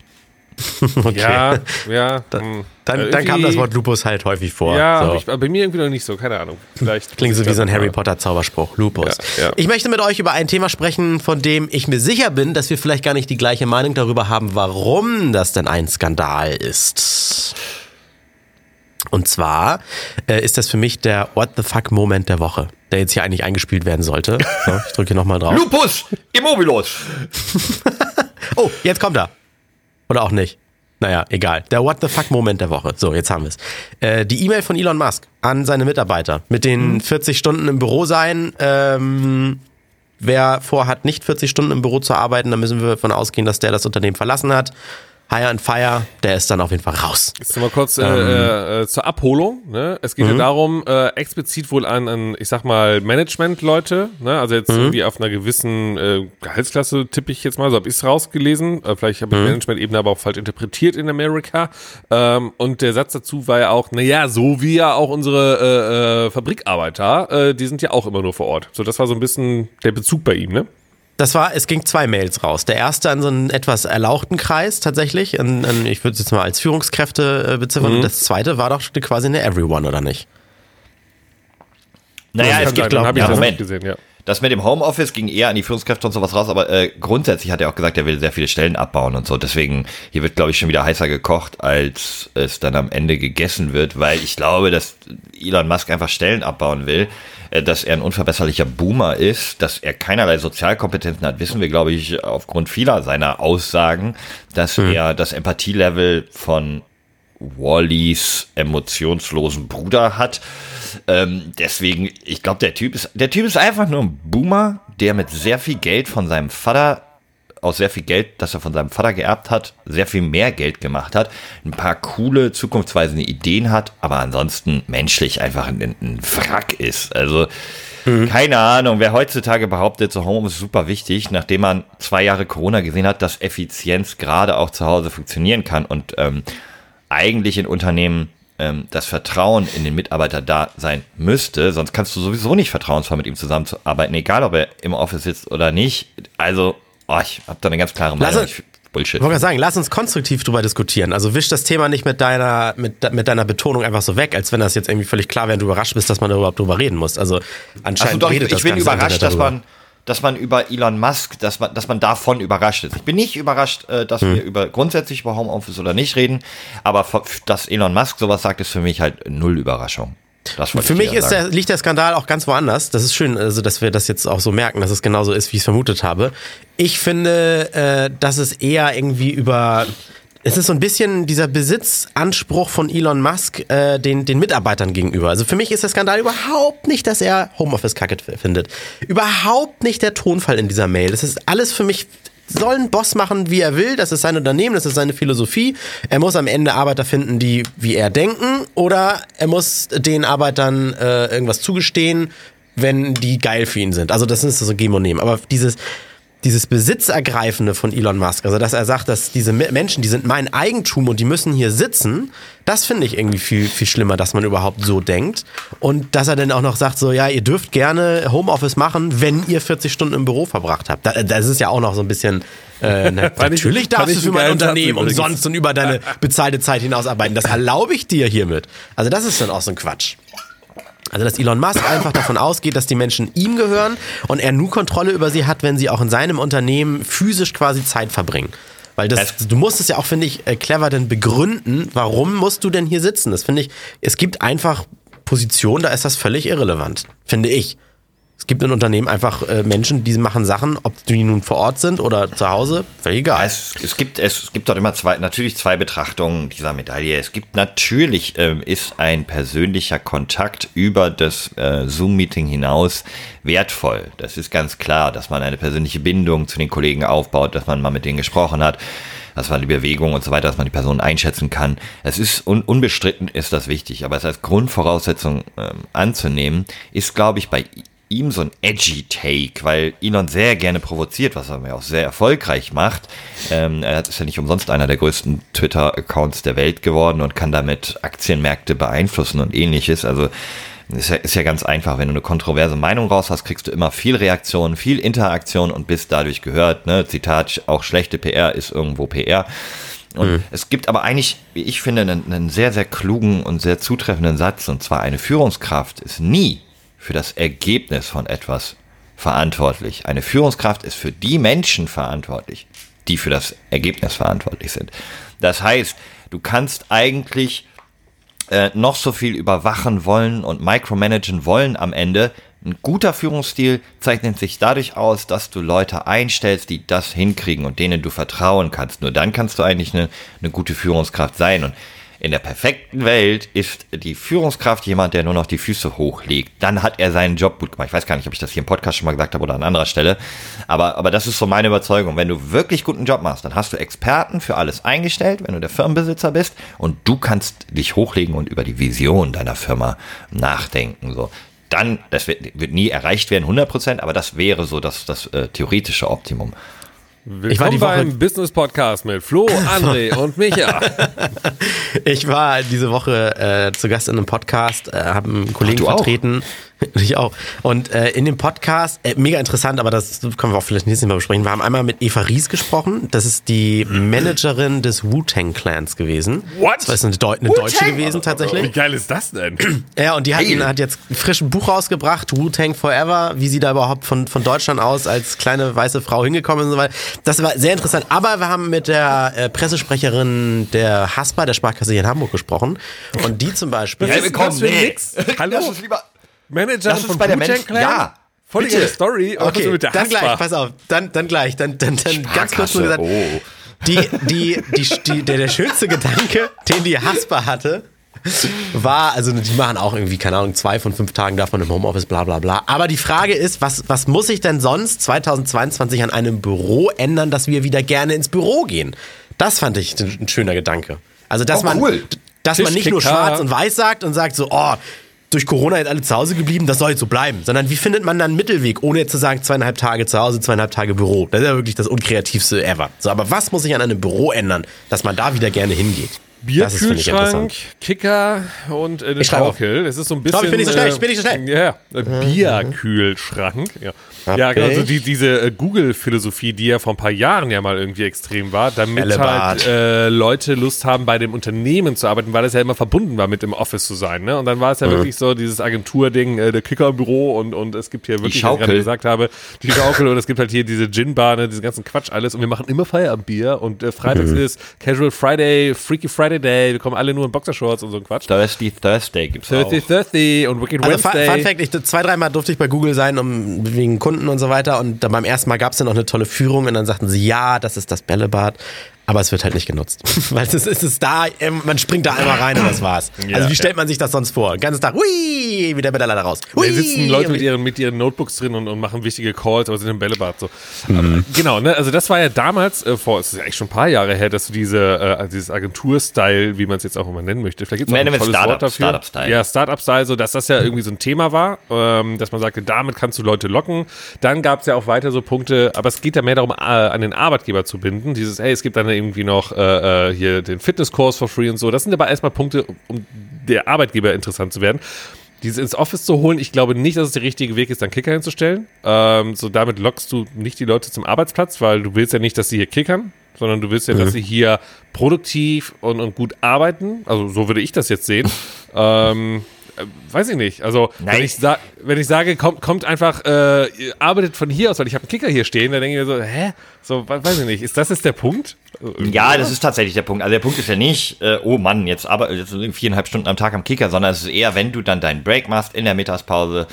Okay. Ja, ja. hm. Dann, dann kam irgendwie- das Wort Lupus halt häufig vor. Ja, so. ich, bei mir irgendwie noch nicht so, keine Ahnung. Vielleicht Klingt so wie so ein. Harry Potter Zauberspruch, Lupus. Ja, ja. Ich möchte mit euch über ein Thema sprechen, von dem ich mir sicher bin, dass wir vielleicht gar nicht die gleiche Meinung darüber haben, warum das denn ein Skandal ist. Und zwar äh, ist das für mich der What the fuck Moment der Woche, der jetzt hier eigentlich eingespielt werden sollte. So, ich drücke hier nochmal drauf. Lupus immobilus. Oh, jetzt kommt er. Oder auch nicht. Naja, egal. Der What the fuck Moment der Woche. So, jetzt haben wir es. Äh, die E-Mail von Elon Musk an seine Mitarbeiter mit den 40 Stunden im Büro sein. Ähm, wer vorhat, nicht 40 Stunden im Büro zu arbeiten, dann müssen wir davon ausgehen, dass der das Unternehmen verlassen hat. Hire and Fire, der ist dann auf jeden Fall raus. Jetzt mal kurz äh, Ähm. äh, zur Abholung. Ne? Es geht Mhm. ja darum, äh, explizit wohl an, an, ich sag mal, Management-Leute, ne? also jetzt Mhm. irgendwie auf einer gewissen äh, Gehaltsklasse tippe ich jetzt mal, so habe ich es rausgelesen. Äh, vielleicht habe ich Mhm. Management-Ebene aber auch falsch interpretiert in Amerika. Ähm, und der Satz dazu war ja auch, naja, so wie ja auch unsere äh, äh, Fabrikarbeiter, äh, die sind ja auch immer nur vor Ort. So, das war so ein bisschen der Bezug bei ihm, ne? Das war, es ging zwei Mails raus. Der erste an so einen etwas erlauchten Kreis tatsächlich. An, an, ich würde es jetzt mal als Führungskräfte äh, beziffern. Und das zweite war doch quasi eine Everyone, oder nicht? Naja, Kann es sein, gibt, dann glaub- habe ich ja, das Moment. nicht gesehen, ja. Das mit dem Homeoffice ging eher an die Führungskräfte und sowas raus, aber äh, grundsätzlich hat er auch gesagt, er will sehr viele Stellen abbauen und so. Deswegen, hier wird, glaube ich, schon wieder heißer gekocht, als es dann am Ende gegessen wird, weil ich glaube, dass Elon Musk einfach Stellen abbauen will, äh, dass er ein unverbesserlicher Boomer ist, dass er keinerlei Sozialkompetenzen hat, wissen wir, glaube ich, aufgrund vieler seiner Aussagen, dass er das Empathielevel von Wallys emotionslosen Bruder hat. Ähm, deswegen, ich glaube, der Typ ist, der Typ ist einfach nur ein Boomer, der mit sehr viel Geld von seinem Vater, aus sehr viel Geld, das er von seinem Vater geerbt hat, sehr viel mehr Geld gemacht hat, ein paar coole, zukunftsweisende Ideen hat, aber ansonsten menschlich einfach ein, ein Wrack ist. Also, keine Ahnung, wer heutzutage behauptet, so Homeoffice ist super wichtig, nachdem man zwei Jahre Corona gesehen hat, dass Effizienz gerade auch zu Hause funktionieren kann und ähm, eigentlich in Unternehmen ähm, das Vertrauen in den Mitarbeiter da sein müsste, sonst kannst du sowieso nicht vertrauensvoll mit ihm zusammenzuarbeiten, egal ob er im Office sitzt oder nicht. Also, oh, ich habe da eine ganz klare Lass Meinung. Ich, Bullshit. Ich wollte sagen, lass uns konstruktiv drüber diskutieren. Also wisch das Thema nicht mit deiner, mit, mit deiner Betonung einfach so weg, als wenn das jetzt irgendwie völlig klar wäre und du überrascht bist, dass man da überhaupt drüber reden muss. Also Also anscheinend doch, ich, redet das ich bin ganze überrascht, dass darüber. man, dass man über Elon Musk, dass man, dass man davon überrascht ist. Ich bin nicht überrascht, äh, dass Hm. wir über grundsätzlich über Homeoffice oder nicht reden, aber dass Elon Musk sowas sagt, ist für mich halt null Überraschung. Für ich mich ist der, liegt der Skandal auch ganz woanders. Das ist schön, also dass wir das jetzt auch so merken, dass es genauso ist, wie ich es vermutet habe. Ich finde, äh, dass es eher irgendwie über. Es ist so ein bisschen dieser Besitzanspruch von Elon Musk äh, den, den Mitarbeitern gegenüber. Also für mich ist der Skandal überhaupt nicht, dass er Homeoffice kacke findet. Überhaupt nicht der Tonfall in dieser Mail. Das ist alles für mich soll ein Boss machen, wie er will. Das ist sein Unternehmen, das ist seine Philosophie. Er muss am Ende Arbeiter finden, die wie er denken, oder er muss den Arbeitern äh, irgendwas zugestehen, wenn die geil für ihn sind. Also das ist so Geben und Nehmen. Aber dieses dieses Besitzergreifende von Elon Musk, also dass er sagt, dass diese Me- Menschen, die sind mein Eigentum und die müssen hier sitzen, das finde ich irgendwie viel, viel schlimmer, dass man überhaupt so denkt. Und dass er dann auch noch sagt, so, ja, ihr dürft gerne Homeoffice machen, wenn ihr 40 Stunden im Büro verbracht habt. Da- Das ist ja auch noch so ein bisschen, äh, na, ich- natürlich darfst du für mein Unternehmen übrigens. umsonst und über deine bezahlte Zeit hinaus arbeiten. Das erlaube ich dir hiermit. Also das ist dann auch so ein Quatsch. Also, dass Elon Musk einfach davon ausgeht, dass die Menschen ihm gehören und er nur Kontrolle über sie hat, wenn sie auch in seinem Unternehmen physisch quasi Zeit verbringen. Weil das, du musst es ja auch, finde ich, äh, clever dann begründen, warum musst du denn hier sitzen? Das finde ich, es gibt einfach Positionen, da ist das völlig irrelevant, finde ich. Es gibt in Unternehmen einfach äh, Menschen, die machen Sachen, ob die nun vor Ort sind oder zu Hause, völlig egal. Es, es gibt es, gibt dort immer zwei natürlich zwei Betrachtungen dieser Medaille. Es gibt natürlich ähm, ist ein persönlicher Kontakt über das äh, Zoom Meeting hinaus wertvoll. Das ist ganz klar, dass man eine persönliche Bindung zu den Kollegen aufbaut, dass man mal mit denen gesprochen hat, dass man die Bewegung und so weiter, dass man die Person einschätzen kann. Es ist un, unbestritten ist das wichtig, aber es als Grundvoraussetzung ähm, anzunehmen ist, glaube ich, bei ihm so ein edgy Take, weil Elon sehr gerne provoziert, was er mir auch sehr erfolgreich macht. Ähm, er ist ja nicht umsonst einer der größten Twitter-Accounts der Welt geworden und kann damit Aktienmärkte beeinflussen und ähnliches. Also ist ja, ist ja ganz einfach, wenn du eine kontroverse Meinung raus hast, kriegst du immer viel Reaktion, viel Interaktion und bist dadurch gehört. Ne? Zitat, auch schlechte PR ist irgendwo PR. Und es gibt aber eigentlich, wie ich finde, einen, einen sehr, sehr klugen und sehr zutreffenden Satz. Und zwar eine Führungskraft ist nie für das Ergebnis von etwas verantwortlich. Eine Führungskraft ist für die Menschen verantwortlich, die für das Ergebnis verantwortlich sind. Das heißt, du kannst eigentlich äh, noch so viel überwachen wollen und micromanagen wollen am Ende. Ein guter Führungsstil zeichnet sich dadurch aus, dass du Leute einstellst, die das hinkriegen und denen du vertrauen kannst. Nur dann kannst du eigentlich eine, eine gute Führungskraft sein. Und in der perfekten Welt ist die Führungskraft jemand, der nur noch die Füße hochlegt. Dann hat er seinen Job gut gemacht. Ich weiß gar nicht, ob ich das hier im Podcast schon mal gesagt habe oder an anderer Stelle. Aber, aber das ist so meine Überzeugung. Wenn du wirklich guten Job machst, dann hast du Experten für alles eingestellt, wenn du der Firmenbesitzer bist und du kannst dich hochlegen und über die Vision deiner Firma nachdenken. So. Dann, das wird, wird nie erreicht werden, 100 Prozent, aber das wäre so das, das äh, theoretische Optimum. Willkommen Ich war die Woche- beim Business Podcast mit Flo, André und Micha. Ich war diese Woche äh, zu Gast in einem Podcast, äh, habe einen Kollegen du auch? Ich auch. Und äh, in dem Podcast, äh, mega interessant, aber das können wir auch vielleicht nächstes Mal besprechen. Wir haben einmal mit Eva Ries gesprochen. Das ist die Managerin des Wu-Tang Clans gewesen. What? Das ist eine, Deu eine Deutsche gewesen Wie tatsächlich. geil ist das denn? Ja, und die hat, hat jetzt ein frisches Buch rausgebracht, Wu-Tang Forever, wie sie da überhaupt von, von Deutschland aus als kleine weiße Frau hingekommen ist und so weiter. Das war sehr interessant. Aber wir haben mit der äh, Pressesprecherin der Haspa, der Sparkasse hier in Hamburg gesprochen. Und die zum Beispiel. Ist das nee. Mix? Hallo? Lass uns lieber. Manager Lass uns von bei der Mensch- Clan? Ja, Voll geile Story. auch Okay, mit der dann Haspa. gleich, pass auf, dann, dann gleich, dann, dann, dann ganz kurz nur gesagt, Oh. die, die, die, die, der, der schönste Gedanke, den die Haspa hatte, war, also die machen auch irgendwie, keine Ahnung, zwei von fünf Tagen davon im Homeoffice, bla bla bla. Aber die Frage ist, was, was muss ich denn sonst 2022 an einem Büro ändern, dass wir wieder gerne ins Büro gehen? Das fand ich ein, schöner Gedanke. Also, dass Oh, man, cool. dass man nicht nur schwarz und weiß sagt und sagt so, oh, durch Corona jetzt alle zu Hause geblieben, das soll jetzt so bleiben. Sondern wie findet man dann einen Mittelweg, ohne jetzt zu sagen, zweieinhalb Tage zu Hause, zweieinhalb Tage Büro. Das ist ja wirklich das unkreativste ever. So, aber was muss sich an einem Büro ändern, dass man da wieder gerne hingeht? Das ist, finde ich, Bierkühlschrank. Kicker und äh, eine Ich. Schaukel. Es ist so ein bisschen. Glaub, ich bin nicht so schnell, äh, ich bin nicht so schnell. Ja, ja. Bierkühlschrank. Ja. Ja, genau, also die, diese äh, Google-Philosophie, die ja vor ein paar Jahren ja mal irgendwie extrem war, damit Bällebad. halt äh, Leute Lust haben, bei dem Unternehmen zu arbeiten, weil das ja immer verbunden war mit im Office zu sein. Ne? Und dann war es ja wirklich so dieses Agenturding, äh, der Kicker im Büro und, und es gibt hier wirklich, wie ich gerade gesagt habe, die Schaukel und es gibt halt hier diese Gin-Bar, ne, diesen ganzen Quatsch alles und wir machen immer Feierabendbier und äh, freitags ist Casual Friday, Freaky Friday Day, wir kommen alle nur in Boxershorts und so ein Quatsch. Thirsty Thursday gibt's auch. Thursday, Thursday und Wicked Also Fun, Wednesday. Fun Fact, ich, zwei, dreimal durfte ich bei Google sein, um wegen Kunden und so weiter. Und dann beim ersten Mal gab es dann noch eine tolle Führung und dann sagten sie, ja, das ist das Bällebad. Aber es wird halt nicht genutzt. Weil es ist, es ist da, ähm, man springt da einmal rein und das war's. Ja, also wie ja. stellt man sich das sonst vor? Den ganzen Tag, hui, wieder Bälle da raus. Hui, Da sitzen Leute mit ihren, mit ihren Notebooks drin und, und machen wichtige Calls, aber sind im Bällebad so. Aber, genau, ne? Also das war ja damals, äh, vor, es ist ja eigentlich schon ein paar Jahre her, dass du diese, äh, dieses Agentur-Style, wie man es jetzt auch immer nennen möchte, vielleicht gibt es auch Nennen ein tolles Startup- Wort dafür. Startup-Style. Ja, Startup-Style, so dass das ja irgendwie so ein Thema war, ähm, dass man sagte, damit kannst du Leute locken. Dann gab es ja auch weiter so Punkte, aber es geht ja mehr darum, äh, an den Arbeitgeber zu binden. Dieses, hey, es gibt dann irgendwie noch äh, äh, hier den Fitnesskurs for free und so. Das sind aber erstmal Punkte, um der Arbeitgeber interessant zu werden. Dieses ins Office zu holen, ich glaube nicht, dass es der richtige Weg ist, dann Kicker hinzustellen. Ähm, so damit lockst du nicht die Leute zum Arbeitsplatz, weil du willst ja nicht, dass sie hier kickern, sondern du willst ja, dass sie hier produktiv und, und gut arbeiten. Also so würde ich das jetzt sehen. ähm, äh, weiß ich nicht. Also wenn ich, wenn ich sage, kommt, kommt einfach, äh, arbeitet von hier aus, weil ich habe einen Kicker hier stehen, dann denke ich mir so, hä? So, we- weiß ich nicht. Ist das jetzt der Punkt? Ja, das ist tatsächlich der Punkt. Also der Punkt ist ja nicht, äh, oh Mann, jetzt aber jetzt viereinhalb Stunden am Tag am Kicker, sondern es ist eher, wenn du dann deinen Break machst in der Mittagspause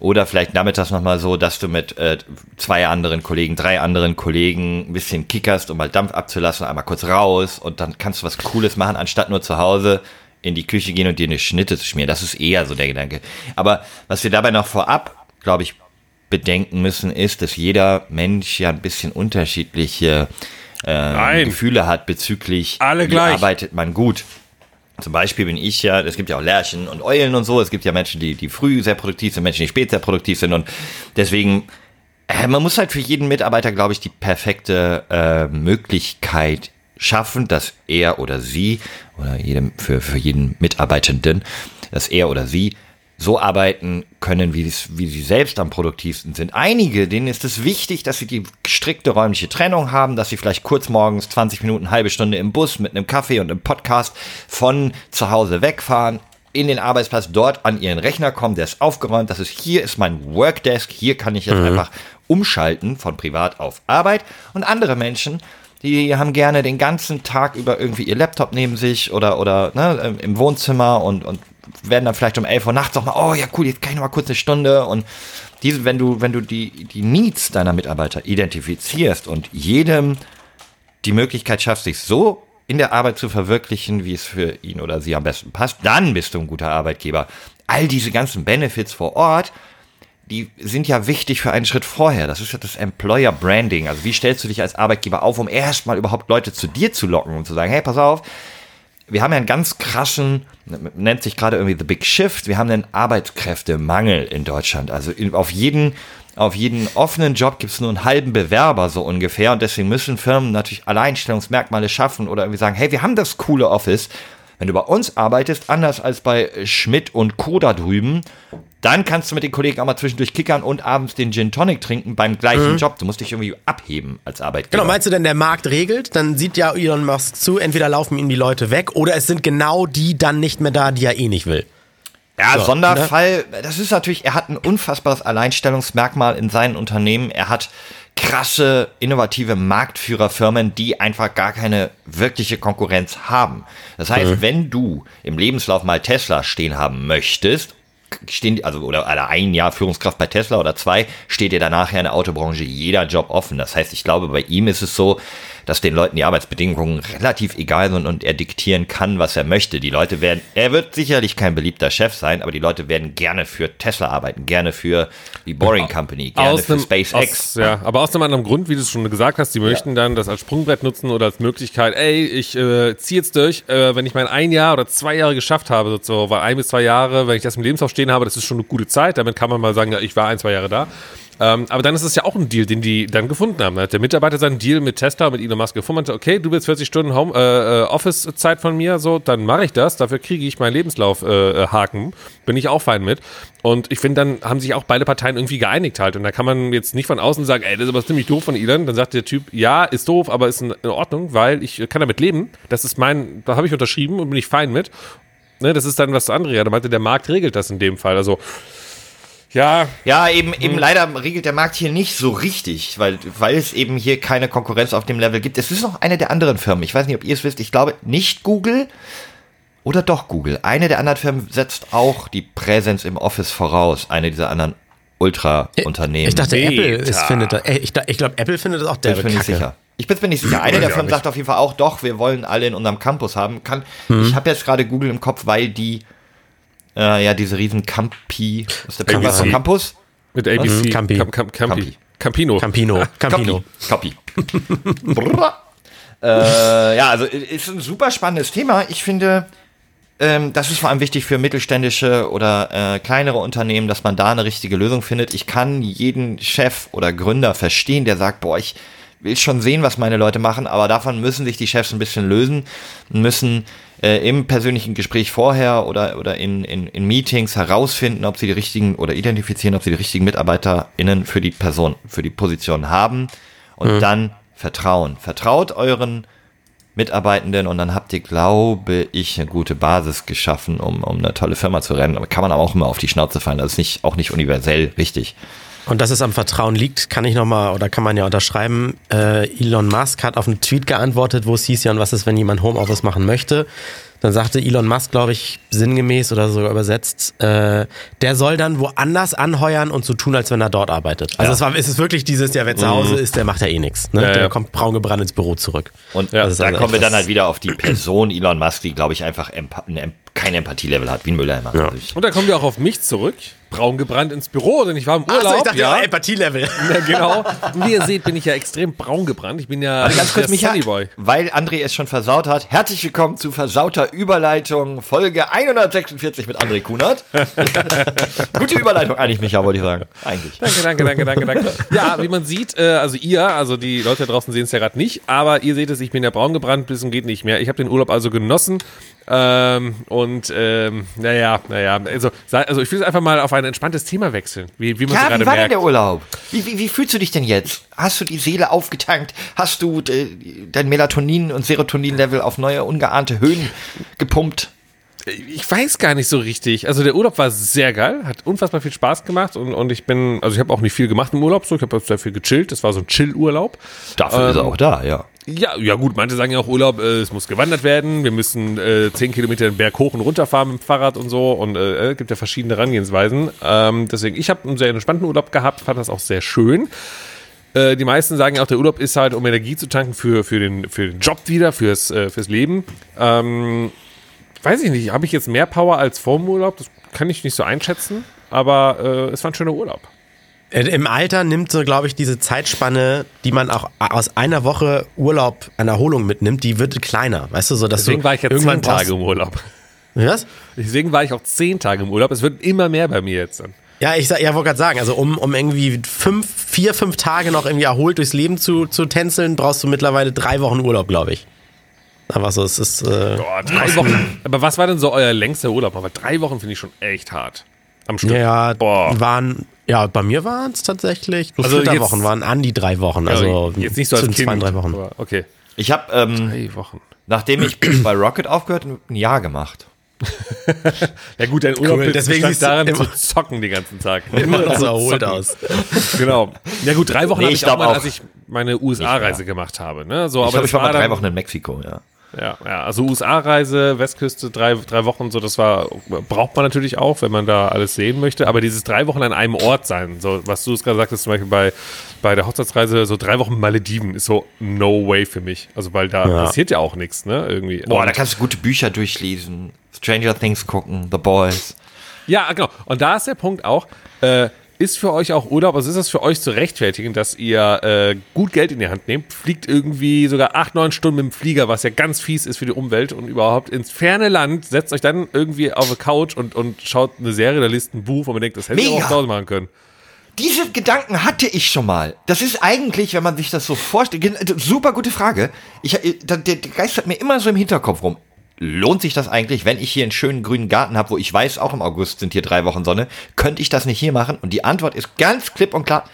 oder vielleicht nachmittags nochmal so, dass du mit äh, zwei anderen Kollegen, drei anderen Kollegen ein bisschen kickerst, um mal Dampf abzulassen, einmal kurz raus und dann kannst du was Cooles machen, anstatt nur zu Hause in die Küche gehen und dir eine Schnitte zu schmieren. Das ist eher so der Gedanke. Aber was wir dabei noch vorab, glaube ich, bedenken müssen, ist, dass jeder Mensch ja ein bisschen unterschiedliche äh. Gefühle hat bezüglich, Alle wie gleich. arbeitet man gut. Zum Beispiel bin ich ja, es gibt ja auch Lerchen und Eulen und so, es gibt ja Menschen, die, die früh sehr produktiv sind, Menschen, die spät sehr produktiv sind und deswegen, äh, man muss halt für jeden Mitarbeiter, glaube ich, die perfekte äh, Möglichkeit schaffen, dass er oder sie oder jedem, für, für jeden Mitarbeitenden, dass er oder sie so arbeiten können, wie, wie sie selbst am produktivsten sind. Einige, denen ist es wichtig, dass sie die strikte räumliche Trennung haben, dass sie vielleicht kurz morgens 20 Minuten, halbe Stunde im Bus mit einem Kaffee und einem Podcast von zu Hause wegfahren, in den Arbeitsplatz dort an ihren Rechner kommen, der ist aufgeräumt, das ist hier ist mein Workdesk, hier kann ich jetzt einfach umschalten von privat auf Arbeit und andere Menschen, die haben gerne den ganzen Tag über irgendwie ihr Laptop neben sich oder, oder ne, im Wohnzimmer und, und werden dann vielleicht um 11 Uhr nachts auch mal, oh ja cool, jetzt kann ich noch mal kurz eine Stunde und diese, wenn du, wenn du die, die Needs deiner Mitarbeiter identifizierst und jedem die Möglichkeit schaffst, sich so in der Arbeit zu verwirklichen, wie es für ihn oder sie am besten passt, dann bist du ein guter Arbeitgeber. All diese ganzen Benefits vor Ort, die sind ja wichtig für einen Schritt vorher. Das ist ja das Employer Branding. Also wie stellst du dich als Arbeitgeber auf, um erstmal überhaupt Leute zu dir zu locken und zu sagen, hey, pass auf, wir haben ja einen ganz krassen, nennt sich gerade irgendwie The Big Shift, wir haben einen Arbeitskräftemangel in Deutschland. Also auf jeden, auf jeden offenen Job gibt es nur einen halben Bewerber so ungefähr und deswegen müssen Firmen natürlich Alleinstellungsmerkmale schaffen oder irgendwie sagen, hey, wir haben das coole Office. Wenn du bei uns arbeitest, anders als bei Schmidt und Co. da drüben, dann kannst du mit den Kollegen auch mal zwischendurch kickern und abends den Gin Tonic trinken beim gleichen Job. Du musst dich irgendwie abheben als Arbeitgeber. Genau, meinst du denn, der Markt regelt? Dann sieht ja Elon Musk zu, entweder laufen ihm die Leute weg oder es sind genau die dann nicht mehr da, die er eh nicht will. Ja, So, Sonderfall, das ist natürlich, er hat ein unfassbares Alleinstellungsmerkmal in seinen Unternehmen. Er hat krasse, innovative Marktführerfirmen, die einfach gar keine wirkliche Konkurrenz haben. Das heißt, wenn du im Lebenslauf mal Tesla stehen haben möchtest, stehen, also oder, oder ein Jahr Führungskraft bei Tesla oder zwei, steht dir danach ja in der Autobranche jeder Job offen. Das heißt, ich glaube, bei ihm ist es so, dass den Leuten die Arbeitsbedingungen relativ egal sind und er diktieren kann, was er möchte. Die Leute werden, er wird sicherlich kein beliebter Chef sein, aber die Leute werden gerne für Tesla arbeiten, gerne für die Boring Company, gerne für einem- SpaceX. Aus, ja, aber aus einem anderen Grund, wie du es schon gesagt hast, die möchten dann das als Sprungbrett nutzen oder als Möglichkeit, ey, ich äh, ziehe jetzt durch, äh, wenn ich mein ein Jahr oder zwei Jahre geschafft habe, so, weil ein bis zwei Jahre, wenn ich das im Lebenslauf stehen habe, das ist schon eine gute Zeit, damit kann man mal sagen, ja, ich war ein, zwei Jahre da. Ähm, aber dann ist es ja auch ein Deal, den die dann gefunden haben. Hat der Mitarbeiter seinen Deal mit Tesla, mit Elon Musk gefunden und meinte, okay, du willst 40 Stunden Home, äh, äh, Office-Zeit von mir, so, dann mache ich das. Dafür kriege ich meinen Lebenslauf-Haken. Äh, Bin ich auch fein mit. Und ich finde, dann haben sich auch beide Parteien irgendwie geeinigt halt. Und da kann man jetzt nicht von außen sagen, ey, das ist aber ziemlich doof von Elon. Dann sagt der Typ, ja, ist doof, aber ist in, in Ordnung, weil ich kann damit leben. Das ist mein, da habe ich unterschrieben und bin ich fein mit. Ne, das ist dann was anderes. Ja, da meinte, der Markt regelt das in dem Fall. Also, ja, Ja, eben, eben leider regelt der Markt hier nicht so richtig, weil, weil es eben hier keine Konkurrenz auf dem Level gibt. Es ist noch eine der anderen Firmen. Ich weiß nicht, ob ihr es wisst. Ich glaube nicht Google oder doch Google. Eine der anderen Firmen setzt auch die Präsenz im Office voraus. Eine dieser anderen Ultra-Unternehmen. Ich dachte, Meta. Apple ist, findet das. ey, Ich, da- ich glaube, Apple findet das auch der Ich bin nicht sicher. Ich bin mir nicht sicher. Eine der Firmen sagt auf jeden Fall auch, doch, wir wollen alle in unserem Campus haben. Kann, Ich habe jetzt gerade Google im Kopf, weil die äh, ja diese riesen Campi, was ist der Campus? ABC. Campus? mit ABC. Campi. Cam, Cam, Campi. Campi. Campino. Campino. Campino. Copy. Brrr. äh, ja, also ist ein super spannendes Thema. Ich finde, ähm, das ist vor allem wichtig für mittelständische oder äh, kleinere Unternehmen, dass man da eine richtige Lösung findet. Ich kann jeden Chef oder Gründer verstehen, der sagt, boah, ich will schon sehen, was meine Leute machen, aber davon müssen sich die Chefs ein bisschen lösen, müssen äh, im persönlichen Gespräch vorher oder, oder in, in, in Meetings herausfinden, ob sie die richtigen oder identifizieren, ob sie die richtigen MitarbeiterInnen für die Person, für die Position haben und dann vertrauen. Vertraut euren Mitarbeitenden und dann habt ihr, glaube ich, eine gute Basis geschaffen, um, um eine tolle Firma zu rennen. Aber kann man aber auch immer auf die Schnauze fallen. Das ist nicht, auch nicht universell richtig. Und dass es am Vertrauen liegt, kann ich nochmal, oder kann man ja unterschreiben. Äh, Elon Musk hat auf einen Tweet geantwortet, wo es hieß ja, und was ist, wenn jemand Homeoffice machen möchte? Dann sagte Elon Musk, glaube ich, sinngemäß oder sogar übersetzt, äh, der soll dann woanders anheuern und so tun, als wenn er dort arbeitet. Also es, war, es ist wirklich dieses, ja, wer zu Hause ist, der macht ja eh nichts. Ne? Ja, der ja. kommt braun gebrannt ins Büro zurück. Und Ja, da das ist also kommen wir dann halt wieder auf die Person Elon Musk, die, glaube ich, einfach Empa ein Em kein Empathielevel hat, wie ein Mülleimer. Ja. Also Und dann kommen wir auch auf mich zurück. Braun gebrannt ins Büro, denn ich war im Urlaub. Achso, ich dachte, ja. Empathielevel. ja, genau. Und wie ihr seht, bin ich ja extrem braun gebrannt. Ich bin ja Warte ganz kurz, Micha, Sunnyboy. weil André es schon versaut hat. Herzlich willkommen zu Versauter Überleitung, Folge 146 mit André Kunert. Gute Überleitung eigentlich, Micha, wollte ich sagen. Eigentlich. Danke, danke, danke, danke, danke. Ja, wie man sieht, äh, also ihr, also die Leute da draußen sehen es ja gerade nicht, aber ihr seht es, ich bin ja braun gebrannt, bis und geht nicht mehr. Ich habe den Urlaub also genossen ähm, und ähm, naja, naja, also, also ich will jetzt einfach mal auf ein entspanntes Thema wechseln, wie, wie man Ja, gerade wie war denn merkt. der Urlaub? Wie, wie, wie fühlst du dich denn jetzt? Hast du die Seele aufgetankt? Hast du äh, dein Melatonin- und Serotonin-Level auf neue, ungeahnte Höhen gepumpt? Ich weiß gar nicht so richtig. Also der Urlaub war sehr geil, hat unfassbar viel Spaß gemacht und, und ich bin, also ich habe auch nicht viel gemacht im Urlaub, so ich habe sehr viel gechillt. Das war so ein Chill-Urlaub. Dafür ist er auch da, ja. Ja, ja gut, manche sagen ja auch Urlaub, äh, es muss gewandert werden, wir müssen äh, 10 Kilometer den Berg hoch und runter fahren mit dem Fahrrad und so und äh, äh, gibt ja verschiedene Herangehensweisen. Ähm, deswegen, ich habe einen sehr entspannten Urlaub gehabt, fand das auch sehr schön. Äh, die meisten sagen ja auch, der Urlaub ist halt, um Energie zu tanken für, für, den, für den Job wieder, fürs, äh, fürs Leben. Ähm, weiß ich nicht, habe ich jetzt mehr Power als vor dem Urlaub? Das kann ich nicht so einschätzen, aber äh, es war ein schöner Urlaub. Äh, Im Alter nimmt so, glaube ich, diese Zeitspanne, die man auch aus einer Woche Urlaub an Erholung mitnimmt, die wird kleiner. Weißt du, so dass Deswegen du war ich ja irgendwann zehn Tage im Urlaub. Was? Deswegen war ich auch zehn Tage im Urlaub. Es wird immer mehr bei mir jetzt. dann. Ja, ich sag- ja, wollte gerade sagen, also um, um irgendwie fünf, vier, fünf Tage noch irgendwie erholt durchs Leben zu, zu tänzeln, brauchst du mittlerweile drei Wochen Urlaub, glaube ich. Aber so, es ist. Äh, Boah, drei Wochen. Aber was war denn so euer längster Urlaub? Aber drei Wochen finde ich schon echt hart. Am Stück. ja, Boah. waren. Ja, bei mir waren es tatsächlich. So Also Flitterwochen jetzt- waren an die drei Wochen. Also jetzt nicht so als zwischen Kind. zwei und drei Wochen. Okay. Ich habe, ähm, Drei Wochen. nachdem ich bei Rocket aufgehört habe, ein Jahr gemacht. Ja gut, dein Urlaub Cool, deswegen du daran, immer- zu zocken den ganzen Tag. Immer noch so erholt aus. Genau. Ja gut, drei Wochen Nee, habe ich ich auch glaub mal, auch. als ich meine USA-Reise gemacht habe. Ne? So, Ich aber glaube, das ich war mal drei dann- Wochen in Mexiko, ja. Ja, ja, also USA-Reise, Westküste, drei, drei Wochen, so, das war, braucht man natürlich auch, wenn man da alles sehen möchte, aber dieses drei Wochen an einem Ort sein, so, was du es gerade sagtest, zum Beispiel bei, bei der Hochzeitsreise, so drei Wochen Malediven ist so no way für mich. Also, weil da Ja. passiert ja auch nichts, ne, irgendwie. Boah, Und- da kannst du gute Bücher durchlesen. Stranger Things gucken, The Boys. Ja, genau. Und da ist der Punkt auch, äh, ist für euch auch Urlaub, also ist es für euch zu rechtfertigen, dass ihr äh, gut Geld in die Hand nehmt, fliegt irgendwie sogar acht, neun Stunden mit dem Flieger, was ja ganz fies ist für die Umwelt und überhaupt ins ferne Land, setzt euch dann irgendwie auf eine Couch und, und schaut eine Serie oder liest ein Buch, wo man denkt, das hätte ich auch zu Hause machen können. diese Gedanken hatte ich schon mal. Das ist eigentlich, wenn man sich das so vorstellt, super gute Frage. Ich, äh, der, der geistert mir immer so im Hinterkopf rum. Lohnt sich das eigentlich, wenn ich hier einen schönen grünen Garten habe, wo ich weiß, auch im August sind hier drei Wochen Sonne, könnte ich das nicht hier machen? Und die Antwort ist ganz klipp und klar,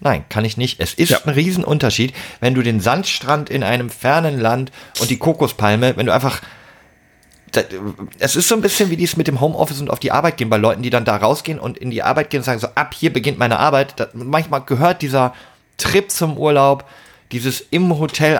nein, kann ich nicht. Es ist Ja. ein Riesenunterschied, wenn du den Sandstrand in einem fernen Land und die Kokospalme, wenn du einfach es ist so ein bisschen wie dies mit dem Homeoffice und auf die Arbeit gehen bei Leuten, die dann da rausgehen und in die Arbeit gehen und sagen so, ab hier beginnt meine Arbeit. Da, manchmal gehört dieser Trip zum Urlaub, dieses im Hotel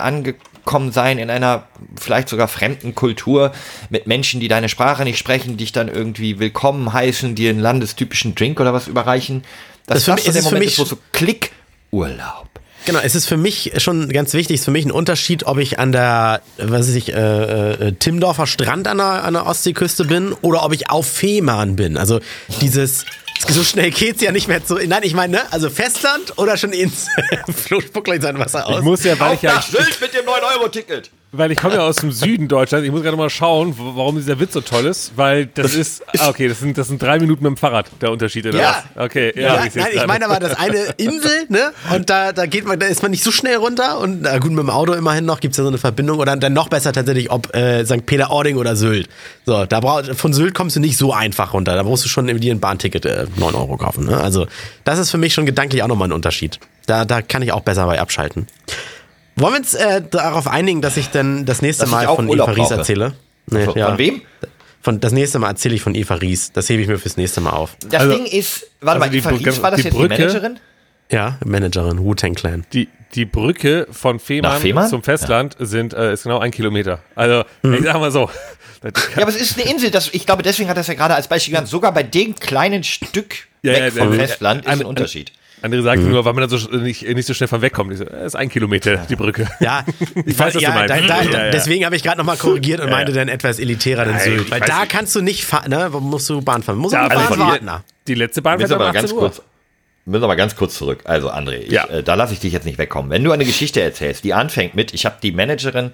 angekommen sein in einer vielleicht sogar fremden Kultur mit Menschen, die deine Sprache nicht sprechen, dich dann irgendwie willkommen heißen, dir einen landestypischen Drink oder was überreichen. Das Das, für das mich- so der ist für Moment mich ist, wo so Klick Urlaub. Genau, es ist für mich schon ganz wichtig, es ist für mich ein Unterschied, ob ich an der, was weiß ich, äh, äh, Timmendorfer Strand an der, an der Ostseeküste bin oder ob ich auf Fehmarn bin. Also dieses, so schnell geht's ja nicht mehr zu, nein, ich meine, ne, also Festland oder schon ins spuckt gleich sein Wasser aus. Ich muss ja, weil ich ja, Sylt mit dem 9-Euro-Ticket. Weil ich komme ja aus dem Süden Deutschlands, ich muss gerade mal schauen, warum dieser Witz so toll ist, weil das ist, ah, okay, das sind, das sind drei Minuten mit dem Fahrrad, der Unterschied, oder Ja. was? Okay, ja, Ja, ich nein, ich meine aber das eine Insel, ne? Und da, da geht man, da ist man nicht so schnell runter und na gut, mit dem Auto immerhin noch gibt's ja so eine Verbindung oder dann noch besser tatsächlich, ob äh, St. Peter-Ording oder Sylt. So, da brauch, von Sylt kommst du nicht so einfach runter. Da musst du schon dir ein Bahnticket äh, 9 Euro kaufen. Ne? Also, das ist für mich schon gedanklich auch nochmal ein Unterschied. Da, da kann ich auch besser bei abschalten. Wollen wir uns äh, darauf einigen, dass ich dann das nächste Dass Mal auch von Urlaub Eva Ries brauche. erzähle? Nee, Von, ja. von wem? Von, das nächste Mal erzähle ich von Eva Ries. Das hebe ich mir fürs nächste Mal auf. Das Also- Ding ist, warte also mal, die Eva Brücke- Ries, war das die jetzt Brücke- die Managerin? Ja, Managerin, Wu-Tang Clan. Die, die Brücke von Fehmarn, Fehmarn? zum Festland sind, äh, ist genau ein Kilometer. Also, ich sag mal so. das Ja, aber es ist eine Insel. Das, ich glaube, deswegen hat er es ja gerade als Beispiel genannt. Sogar bei dem kleinen Stück Ja, weg ja, vom Festland ist an- ein Unterschied. Andere sagen nur, weil man da so nicht, nicht so schnell von wegkommt. Ich so, äh, ist ein Kilometer, die Brücke. Ja, Ich weiß, was ja, du meinst. Da, da, Ja. Deswegen habe ich gerade nochmal korrigiert und meinte dann etwas elitärer denn Sylt. Weil da nicht. kannst du nicht fahren, ne? Wo Musst du Bahn fahren. Musst du also Bahn warten. ihr- Die letzte Bahn fährt aber ganz 18 Uhr. kurz, müssen aber ganz kurz zurück. Also André, ich, Ja. äh, da lasse ich dich jetzt nicht wegkommen. Wenn du eine Geschichte erzählst, die anfängt mit, ich habe die Managerin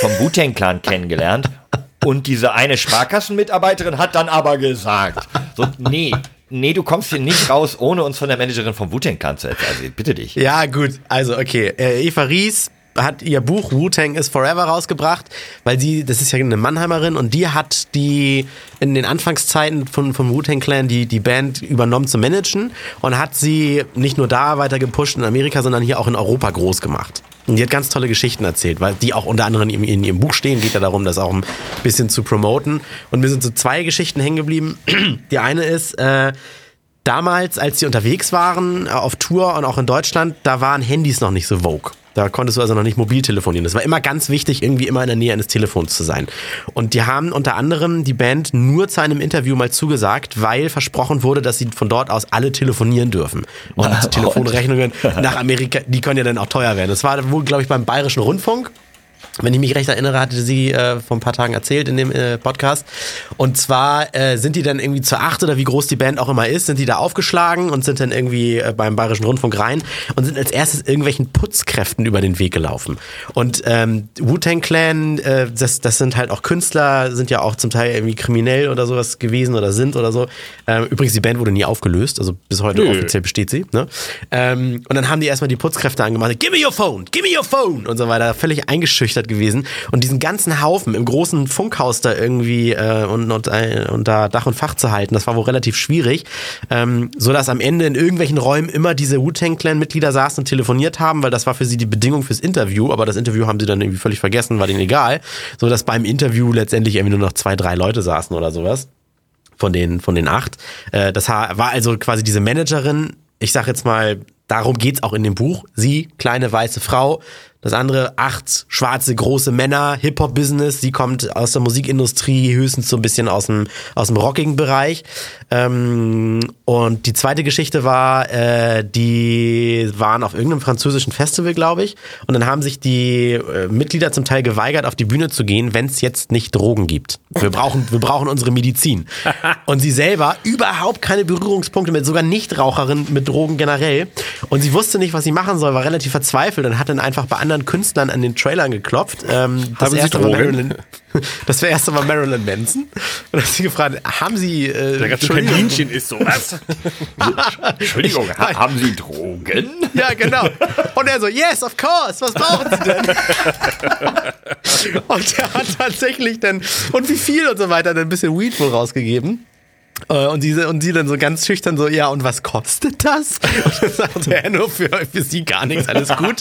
vom Wu-Tang Clan kennengelernt und diese eine Sparkassenmitarbeiterin hat dann aber gesagt, so, nee, nee, du kommst hier nicht raus, ohne uns von der Managerin vom erzählen. Also bitte dich. Ja, gut. Also, okay. Äh, Eva Ries hat ihr Buch Wu-Tang is Forever rausgebracht, weil sie, das ist ja eine Mannheimerin und die hat die in den Anfangszeiten von, vom Wu-Tang Clan die, die Band übernommen zu managen und hat sie nicht nur da weiter gepusht in Amerika, sondern hier auch in Europa groß gemacht. Und die hat ganz tolle Geschichten erzählt, weil die auch unter anderem in, in ihrem Buch stehen. Geht ja darum, das auch ein bisschen zu promoten. Und mir sind so zwei Geschichten hängen geblieben. Die eine ist, äh, damals, als sie unterwegs waren, äh, auf Tour und auch in Deutschland, da waren Handys noch nicht so vogue. Da konntest du also noch nicht mobil telefonieren. Das war immer ganz wichtig, irgendwie immer in der Nähe eines Telefons zu sein. Und die haben unter anderem die Band nur zu einem Interview mal zugesagt, weil versprochen wurde, dass sie von dort aus alle telefonieren dürfen. Und Telefonrechnungen nach Amerika, die können ja dann auch teuer werden. Das war wohl, glaube ich, beim Bayerischen Rundfunk. Wenn ich mich recht erinnere, hatte sie äh, vor ein paar Tagen erzählt in dem äh, Podcast. Und zwar äh, sind die dann irgendwie zur acht oder wie groß die Band auch immer ist, sind die da aufgeschlagen und sind dann irgendwie äh, beim Bayerischen Rundfunk rein und sind als erstes irgendwelchen Putzkräften über den Weg gelaufen. Und ähm, Wu-Tang Clan, äh, das, das sind halt auch Künstler, sind ja auch zum Teil irgendwie kriminell oder sowas gewesen oder sind oder so. Ähm, übrigens, die Band wurde nie aufgelöst, also bis heute Nö. offiziell besteht sie. Ne? Ähm, und dann haben die erstmal die Putzkräfte angemacht, give me your phone, give me your phone und so weiter, völlig eingeschüchtert gewesen. Und diesen ganzen Haufen im großen Funkhaus da irgendwie äh, und, und, äh, unter Dach und Fach zu halten, das war wohl relativ schwierig, ähm, so dass am Ende in irgendwelchen Räumen immer diese Wu-Tang-Clan-Mitglieder saßen und telefoniert haben, weil das war für sie die Bedingung fürs Interview, aber das Interview haben sie dann irgendwie völlig vergessen, war denen egal, so dass beim Interview letztendlich irgendwie nur noch zwei, drei Leute saßen oder sowas von den, von den acht. Äh, das war also quasi diese Managerin. Ich sag jetzt mal, darum geht's auch in dem Buch. Sie, kleine weiße Frau. Das andere, acht schwarze große Männer, Hip-Hop-Business. Sie kommt aus der Musikindustrie, höchstens so ein bisschen aus dem, aus dem rockigen Bereich. Ähm, und die zweite Geschichte war, äh, die waren auf irgendeinem französischen Festival, glaube ich. Und dann haben sich die äh, Mitglieder zum Teil geweigert, auf die Bühne zu gehen, wenn es jetzt nicht Drogen gibt. Wir brauchen, wir brauchen unsere Medizin. Und sie selber überhaupt keine Berührungspunkte mit, sogar Nichtraucherin mit Drogen generell. Und sie wusste nicht, was sie machen soll, war relativ verzweifelt und hat dann einfach bei anderen anderen Künstlern an den Trailern geklopft. Ähm, das Haben Sie erste war Drogen? Marilyn, das erste war Marilyn Manson. Und hat sie gefragt, haben Sie äh, Der ganze. Kaninchen ist so, was? Entschuldigung, ha haben Sie Drogen? Ja, genau. Und er so, yes, of course, was brauchen Sie denn? und er hat tatsächlich dann, und wie viel und so weiter, dann ein bisschen Weed wohl rausgegeben. Äh, Und, diese, und sie dann so ganz schüchtern so, ja, und was kostet das? Und dann sagt er, nur für, für sie gar nichts, alles gut.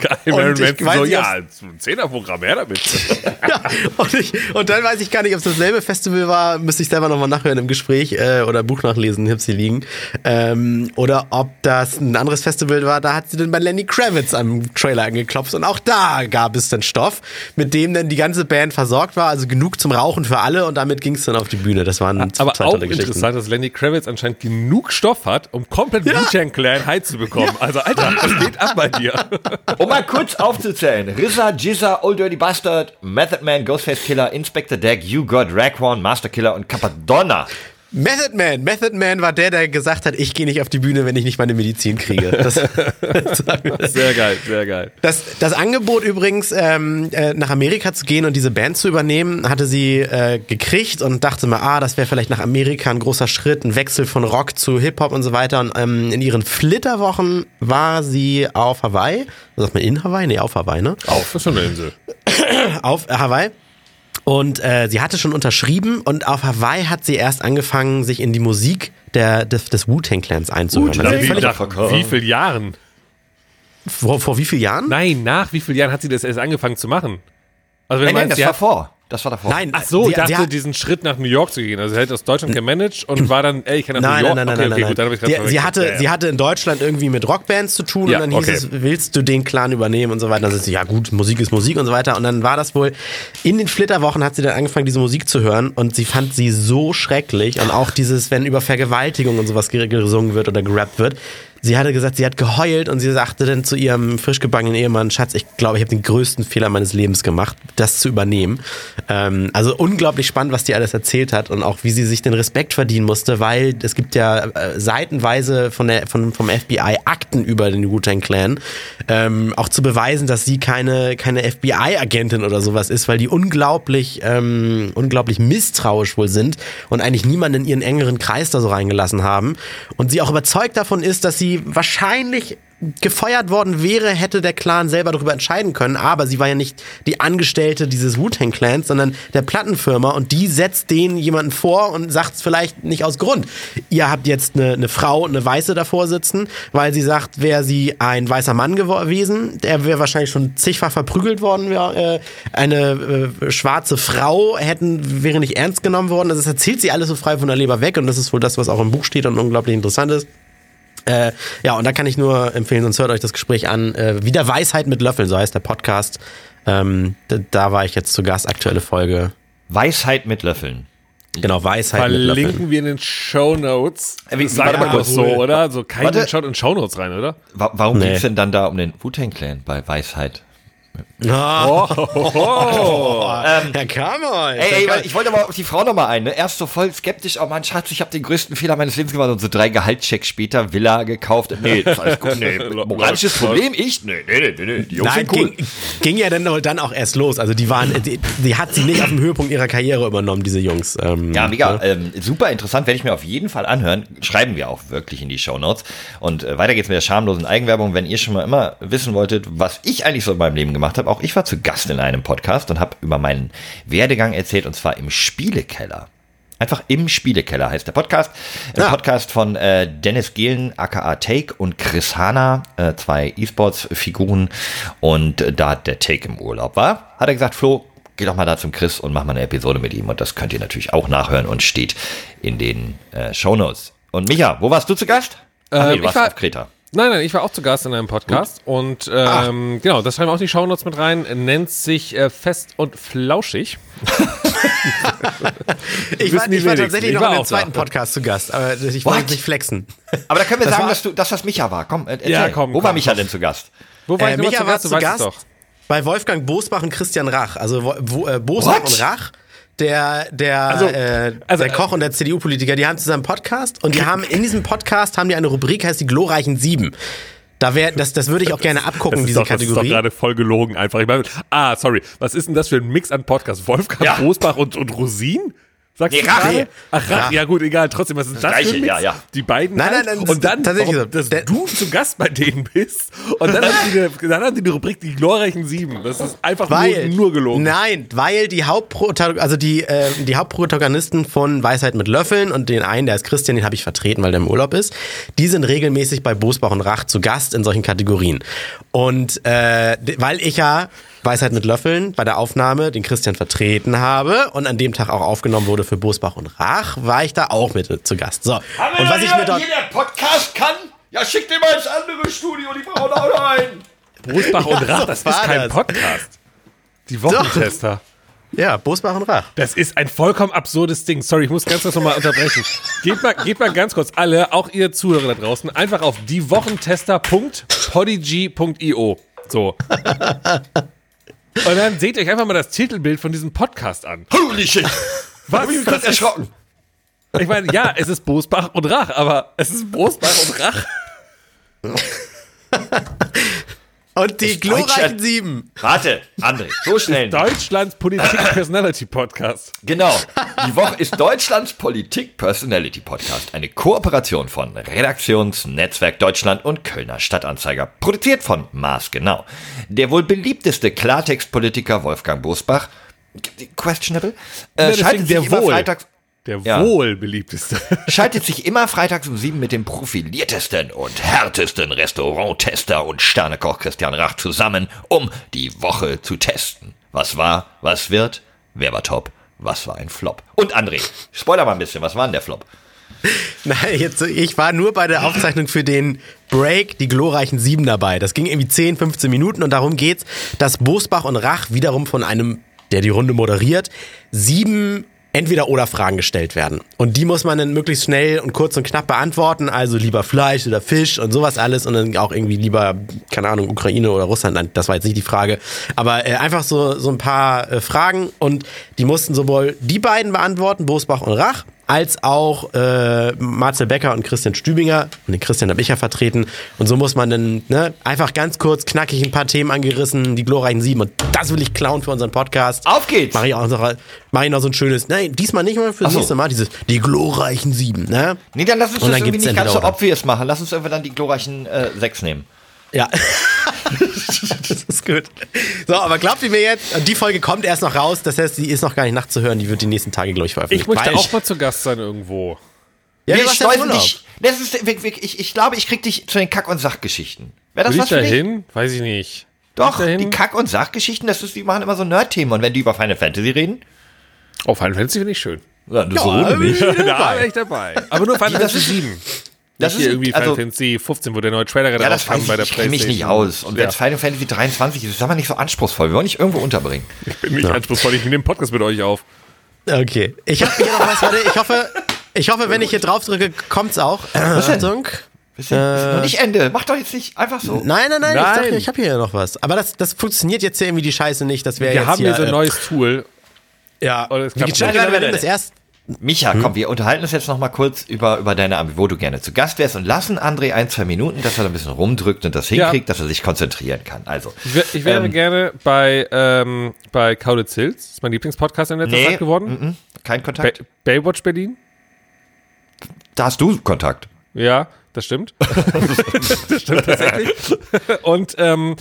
Geil, Und ich weiß so, nicht, ja, ein Zehnerprogramm, her damit. ja, und, ich, und dann weiß ich gar nicht, ob es dasselbe Festival war, müsste ich selber nochmal nachhören im Gespräch äh, oder Buch nachlesen, Hipsy liegen. Ähm, oder ob das ein anderes Festival war, da hat sie dann bei Lenny Kravitz am Trailer angeklopft und auch da gab es dann Stoff, mit dem dann die ganze Band versorgt war, also genug zum Rauchen für alle und damit ging es dann auf die Bühne. Das waren Aber zwei auch Geschichten. interessant, dass Lenny Kravitz anscheinend genug Stoff hat, um komplett ja. Wu-Tang Clan high zu bekommen. Also, Alter, was geht ab bei dir? Um mal kurz aufzuzählen. RZA, Jizza, Old Dirty Bastard, Method Man, Ghostface Killer, Inspector Deck, You God, Raekwon, Master Killer und Capadonna. Method Man. Method Man war der, der gesagt hat, ich gehe nicht auf die Bühne, wenn ich nicht meine Medizin kriege. Das, Sehr geil, sehr geil. Das, das Angebot übrigens, ähm, äh, nach Amerika zu gehen und diese Band zu übernehmen, hatte sie äh, gekriegt und dachte mal, ah, das wäre vielleicht nach Amerika ein großer Schritt, ein Wechsel von Rock zu Hip-Hop und so weiter. Und ähm, in ihren Flitterwochen war sie auf Hawaii. Was sagt man in Hawaii? Nee, auf Hawaii, ne? Auf, das ist schon eine Insel. Auf Hawaii. Und äh, sie hatte schon unterschrieben und auf Hawaii hat sie erst angefangen, sich in die Musik der, des, des Wu-Tang-Clans einzuhören. Nach Also wie, nach wie vielen Jahren? vor, vor wie vielen Jahren? Nein, nach wie vielen Jahren hat sie das erst angefangen zu machen? Also wenn Nein, du nein, das war hat, vor. Das war davor. Nein, Ach so, sie, dachte sie diesen Schritt nach New York zu gehen. Also sie hat aus Deutschland gemanagt und war dann, ey, ich kann nach Nein, New York. nein, nein, okay, nein, okay, nein, gut, dann ich grad Sie, hatte, Ja, ja. sie hatte in Deutschland irgendwie mit Rockbands zu tun Ja, und dann hieß okay. es, willst du den Clan übernehmen und so weiter. Dann sagt sie, ja gut, Musik ist Musik und so weiter. Und dann war das wohl, in den Flitterwochen hat sie dann angefangen, diese Musik zu hören und sie fand sie so schrecklich und auch dieses, wenn über Vergewaltigung und sowas ge- gesungen wird oder gerappt wird. Sie hatte gesagt, sie hat geheult und sie sagte dann zu ihrem frisch gebackenen Ehemann, Schatz, ich glaube, ich habe den größten Fehler meines Lebens gemacht, das zu übernehmen. Ähm, also unglaublich spannend, was die alles erzählt hat und auch wie sie sich den Respekt verdienen musste, weil es gibt ja äh, seitenweise von der, von, vom FBI Akten über den Wu-Tang Clan, ähm, auch zu beweisen, dass sie keine, keine FBI-Agentin oder sowas ist, weil die unglaublich, ähm, unglaublich misstrauisch wohl sind und eigentlich niemanden in ihren engeren Kreis da so reingelassen haben. Und sie auch überzeugt davon ist, dass sie wahrscheinlich gefeuert worden wäre, hätte der Clan selber darüber entscheiden können, aber sie war ja nicht die Angestellte dieses Wu-Tang Clans, sondern der Plattenfirma und die setzt denen jemanden vor und sagt es vielleicht nicht aus Grund. Ihr habt jetzt eine, eine Frau, eine Weiße davor sitzen, weil sie sagt, wäre sie ein weißer Mann gewesen, der wäre wahrscheinlich schon zigfach verprügelt worden, ja, äh, eine äh, schwarze Frau hätten, wäre nicht ernst genommen worden. Also das erzählt sie alles so frei von der Leber weg und das ist wohl das, was auch im Buch steht und unglaublich interessant ist. Äh, ja, und da kann ich nur empfehlen, sonst hört euch das Gespräch an. Äh, Wieder Weisheit mit Löffeln, so heißt der Podcast. Ähm, da, da war ich jetzt zu Gast, aktuelle Folge. Weisheit mit Löffeln. Genau, Weisheit mit Löffeln. Verlinken wir in den Show Notes. Äh, warte man mal doch kurz. so, oder? So kein Warte. schaut in Show Notes rein, oder? Wa warum Nee. geht's denn dann da um den Wu-Tang Clan bei Weisheit? Oh, Oh. ja, come on. Ey, ey, weil ich wollte aber auf die Frau nochmal ein. Ne? Erst so voll skeptisch, oh Mann, Schatz, ich habe den größten Fehler meines Lebens gemacht und so drei Gehaltschecks später Villa gekauft. Nee, das ist alles gut. Nee, moralisches Problem, ich? Nee, nee, nee, nee, nee. die Jungs Nein, sind cool. ging, ging ja dann, dann auch erst los. Also die waren, die, die hat sie nicht auf dem Höhepunkt ihrer Karriere übernommen, diese Jungs. Ähm, Ja, mega. ne? Ähm, super interessant, werde ich mir auf jeden Fall anhören. Schreiben wir auch wirklich in die Shownotes. Und äh, weiter geht's mit der schamlosen Eigenwerbung. Wenn ihr schon mal immer wissen wolltet, was ich eigentlich so in meinem Leben gemacht habe, auch ich war zu Gast in einem Podcast und habe über meinen Werdegang erzählt und zwar im Spielekeller. Einfach im Spielekeller heißt der Podcast. Ein Ja. Podcast von äh, Dennis Gehlen, aka Take, und Chris Hanna, äh, zwei E-Sports-Figuren. Und äh, da der Take im Urlaub war, hat er gesagt, Flo, geh doch mal da zum Chris und mach mal eine Episode mit ihm. Und das könnt ihr natürlich auch nachhören und steht in den äh, Shownotes. Und Micha, wo warst du zu Gast? Ach, Ähm, du ich warst war- auf Kreta. Nein, nein, ich war auch zu Gast in einem Podcast und ähm, genau, das schreiben wir auch in die Shownotes mit rein. Nennt sich äh, Fest und Flauschig. ich war, ich war tatsächlich Ich noch war in einem auch da. zweiten Podcast zu Gast, aber ich What? wollte nicht flexen. Aber da können wir Das sagen, war- dass du, dass das Micha war. Komm, äh, erzähl. Ja, komm, Wo war komm, Micha komm. denn zu Gast? Wo war Äh, Micha zu war zu Gast doch. bei Wolfgang Bosbach und Christian Rach. Also Wo, äh, Bosbach What? und Rach, der, der, Also- äh, also, der Koch und der CDU-Politiker, die haben zusammen einen Podcast und die haben in diesem Podcast haben die eine Rubrik, heißt die glorreichen Sieben. Da wär, das, das würde ich auch gerne abgucken, diese doch, das ist doch Kategorie. gerade voll gelogen einfach. Ich meine, ah, sorry. Was ist denn das für ein Mix an Podcasts? Wolfgang Ja. Bosbach und, und Rosin? Sagst Nee, du Rache. gerade? Ach, Rache. Rache. Ja gut, egal. Trotzdem, was ist das, Gleiche, ja, ja. Die beiden Nein, halt. nein, nein, Und dann, tatsächlich warum, dass du zu Gast bei denen bist. Und dann haben, die eine, dann haben die die Rubrik Die glorreichen Sieben. Das ist einfach Weil, nur, nur gelogen. Nein, weil die Hauptprotagonisten, also die, äh, die Hauptprotagonisten von Weisheit mit Löffeln und den einen, der ist Christian, den habe ich vertreten, weil der im Urlaub ist, die sind regelmäßig bei Bosbach und Rach zu Gast in solchen Kategorien. Und äh, weil ich ja Weisheit mit Löffeln bei der Aufnahme den Christian vertreten habe und an dem Tag auch aufgenommen wurde für Bosbach und Rach, war ich da auch mit zu Gast. So. Und was ich mir dort hier der Podcast kann, ja, schickt den mal ins andere Studio, die brauchen auch noch einen. Bosbach und Rach, so das ist kein das. Podcast. Die Wochentester. ja, Bosbach und Rach. Das ist ein vollkommen absurdes Ding. Sorry, ich muss ganz kurz nochmal unterbrechen. Geht mal, geht mal ganz kurz, alle, auch ihr Zuhörer da draußen, einfach auf diewochentester.podigy.io. So. Und dann seht euch einfach mal das Titelbild von diesem Podcast an. Holy shit. Was? Hab ich mich Das ist, erschrocken. ich meine, ja, es ist Bosbach und Rach, aber es ist Bosbach und Rach. Und die glorreichen Sieben. Warte, André, so schnell. Deutschlands Politik-Personality-Podcast. Genau. Die Woche ist Deutschlands Politik Personality Podcast. Eine Kooperation von Redaktionsnetzwerk Deutschland und Kölner Stadtanzeiger. Produziert von Maß Genau. Der wohl beliebteste Klartextpolitiker Wolfgang Bosbach, questionable, äh, deswegen schaltet, sich der immer wohl. freitags, Der Ja. wohl beliebteste. schaltet sich immer freitags um sieben mit dem profiliertesten und härtesten Restauranttester und Sternekoch Christian Rach zusammen, um die Woche zu testen. Was war, was wird, wer war top, was war ein Flop. Und André, spoiler mal ein bisschen, was war denn der Flop? Nein, jetzt, ich war nur bei der Aufzeichnung für den Break, die glorreichen Sieben dabei. Das ging irgendwie 10, 15 Minuten und darum geht's, dass Bosbach und Rach wiederum von einem, der die Runde moderiert, sieben Entweder-Oder-Fragen gestellt werden. Und die muss man dann möglichst schnell und kurz und knapp beantworten. Also lieber Fleisch oder Fisch und sowas alles. Und dann auch irgendwie lieber, keine Ahnung, Ukraine oder Russland. Das war jetzt nicht die Frage. Aber äh, einfach so, so ein paar äh, Fragen. Und die mussten sowohl die beiden beantworten, Bosbach und Rach, als auch äh, Marcel Becker und Christian Stübinger. Und den Christian habe ich ja vertreten. Und so muss man dann ne, einfach ganz kurz, knackig ein paar Themen angerissen, die glorreichen Sieben. Und das will ich klauen für unseren Podcast. Auf geht's! Mach ich auch noch, mach ich noch so ein schönes, nein, diesmal nicht mal fürs so. nächste Mal, dieses, die glorreichen Sieben, ne? Nee, dann lass uns Und das irgendwie nicht ganz so obvious machen. Lass uns einfach dann die glorreichen äh, sechs nehmen. Ja. das ist gut. So, aber glaubt ihr mir jetzt, die Folge kommt erst noch raus, das heißt, die ist noch gar nicht nachzuhören, die wird die nächsten Tage, glaube ich, veröffentlicht. Ich möchte auch mal zu Gast sein irgendwo. ja, wir ja Urlaub. dich. Das ist, ich, ich glaube, ich krieg dich zu den Kack- und Sachgeschichten. Wäre das Will was ich für dich? dahin? Weiß ich nicht. Doch, ich die? Kack- und Sachgeschichten, das ist, die machen immer so Nerd-Themen. Und wenn die über Final Fantasy reden, Oh, Final Fantasy finde ich schön. dann Ja, so ohne mich. Da wäre ich dabei. Aber nur Final Das Fantasy ist- 7. Das Nicht hier ist- irgendwie also- Final Fantasy 15, wo der neue Trailer gerade Ja, das rauskam bei ich, der ich kenne mich nicht PlayStation. aus. Und ja. wenn es Final Fantasy 23 ist, ist aber nicht so anspruchsvoll. Wir wollen nicht irgendwo unterbringen. Ich bin nicht anspruchsvoll, ich nehme den Podcast mit euch auf. Okay. Ich habe hier noch was, warte, ich hoffe, ich hoffe, wenn ich hier drauf drücke, kommt's auch. Äh, Achtung. Ist ja, ist noch nicht Ende. Mach doch jetzt nicht einfach so. Nein, nein, nein, ich Nein. dachte, ich habe hier noch was. Aber das, das funktioniert jetzt hier irgendwie die Scheiße nicht. Das wäre Wir jetzt haben hier, hier so ein äh, neues Tool. Ja, Oh, das wie nicht. werden wir denn das erst? Micha, komm, wir unterhalten uns jetzt noch mal kurz über, über deine Ambi, wo du gerne zu Gast wärst und lassen André ein, zwei Minuten, dass er ein bisschen rumdrückt und das Ja. hinkriegt, dass er sich konzentrieren kann. Also, Ich, ich wäre Ähm. gerne bei, ähm, bei Kaulitz Hills. Das ist mein Lieblingspodcast in letzter nee, Zeit geworden. mm, mm, kein Ba Kontakt. Baywatch Berlin. Da hast du Kontakt. Ja, das stimmt. das stimmt tatsächlich. Und ähm,